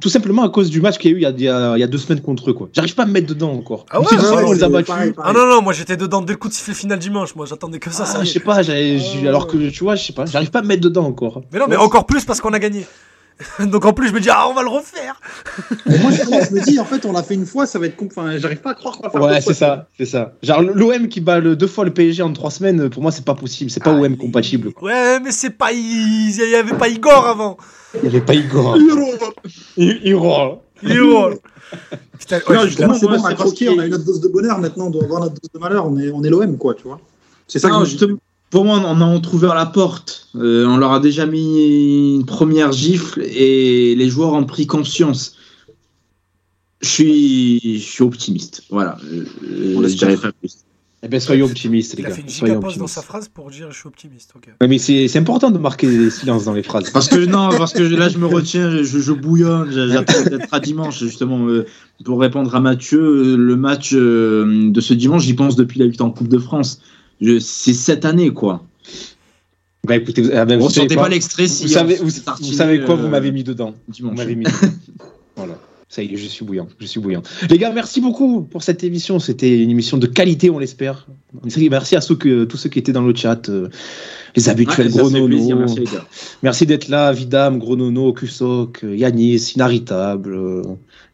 Tout simplement à cause du match qu'il y a eu il y a, il y deux semaines contre eux. quoi. J'arrive pas à me mettre dedans encore. Ah ouais, Même si ouais, on les a c'est battus. pareil, Ah non, non, moi j'étais dedans dès le coup de sifflet final dimanche. Moi j'attendais que ça. Ah, je sais pas, j'ai- alors que tu vois, je sais pas, j'arrive pas à me mettre dedans encore. Mais non, mais encore plus parce qu'on a gagné. Donc en plus, je me dis, ah, on va le refaire. Mais moi, je, me dis, en fait, on l'a fait une fois, ça va être con. Enfin, j'arrive pas à croire qu'on va faire Ouais, c'est ça, c'est ça. Genre l'OM qui bat le, deux fois le PSG en trois semaines, pour moi c'est pas possible, c'est pas Ah, OM compatible. quoi. Ouais, mais c'est pas. Il y avait pas Igor avant. Il y avait pas Igor. Rôle. Igor. Putain, ouais, Non, je- justement, c'est bon, on a croqué, on a eu notre dose de bonheur, maintenant on doit avoir notre dose de malheur, on est, on est l'OM, quoi, tu vois. C'est ça que Non, je me dis. justement, pour moi, on a ouvert la porte. Euh, on leur a déjà mis une première gifle et les joueurs ont pris conscience. Je suis, je suis optimiste. Voilà. Euh, je dirais pas plus. Eh bien, soyons optimistes, les Il a gars. fait une Soyons dans sa phrase pour dire je suis optimiste. ok. Ouais, mais c'est important de marquer des silences dans les phrases. Parce que non, parce que là je me retiens, je, je bouillonne, j'attends d'être à dimanche justement euh, pour répondre à Mathieu. Le match euh, de ce dimanche, j'y pense depuis la victoire en Coupe de France. C'est cette année quoi. Bah écoutez, vous, ah, ben, Vous vous savez ressentez quoi pas l'extrait si vous savez, vous, vous quoi, vous euh, m'avez mis dedans. Vous dimanche. m'avez mis dedans. Voilà. Ça y est, je suis bouillant. Je suis bouillant. Les gars, merci beaucoup pour cette émission. C'était une émission de qualité, on l'espère. Merci à ceux que, tous ceux qui étaient dans le chat, euh, les habituels Ouais, ça gros fait nono. plaisir, merci d'être là, Vidam, Gros Nono, Kusok, euh, Yanis, Inaritable, euh,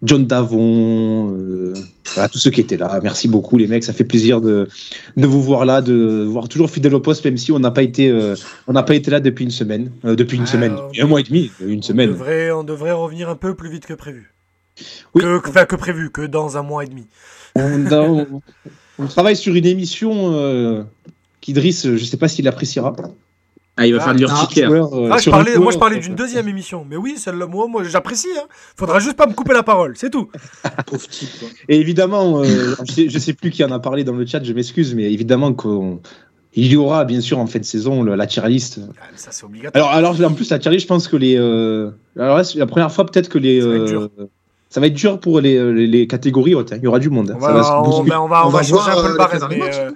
John Davon, euh, tous ceux qui étaient là. Merci beaucoup, les mecs. Ça fait plaisir de, de vous voir là, de voir toujours fidèle au poste, même si on n'a pas été, euh, on n'a pas été là depuis une semaine, Euh, depuis une Ah, semaine, depuis un mois et demi, une On semaine. devrait, on devrait revenir un peu plus vite que prévu. Oui. Que, que- enfin, que prévu, que dans un mois et demi. On, on- on travaille sur une émission qu'Idriss, je sais pas s'il appréciera. Ah, il va Ah, faire de l'urticaire. Euh, Ah, je parlais, moi, je parlais d'une deuxième émission. Mais oui, celle-là, moi, moi j'apprécie. Hein. Faudra juste pas me couper la parole, c'est tout. Pauvre type. quoi. Et évidemment, euh, je, sais, je sais plus qui en a parlé dans le chat, je m'excuse, mais évidemment qu'il y aura bien sûr en fin de saison le- la tier list. Ah, mais ça, c'est obligatoire. Alors, alors en plus la tier list, je pense que les, euh, alors là, la première fois peut-être que les, Ça va être euh, dur. ça va être dur pour les, les, les catégories hautes. hein. Il y aura du monde. hein. on Ça va, se on, bousculer. ben, on va, on changer un peu le barème. les Mais, euh,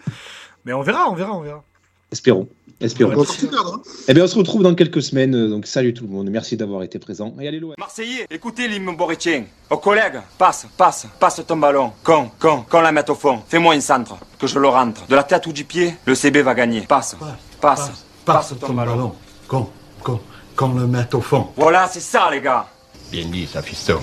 mais on verra, on verra, on verra. Espérons, espérons. Hein. Eh bien, on se retrouve dans quelques semaines. Donc, salut tout le monde. Merci d'avoir été présent. Et allez l'OM. Marseillais, écoutez l'hymne borétien. Aux collègues, passe, passe, passe ton ballon. Con, con, qu'on la mette au fond. Fais-moi une centre, que je le rentre. De la tête ou du pied, le CB va gagner. Passe, passe, passe, ton ballon. Qu'on, qu'on, qu'on le mette au fond. Voilà, c'est ça, les gars. Bien dit, ça, fiston.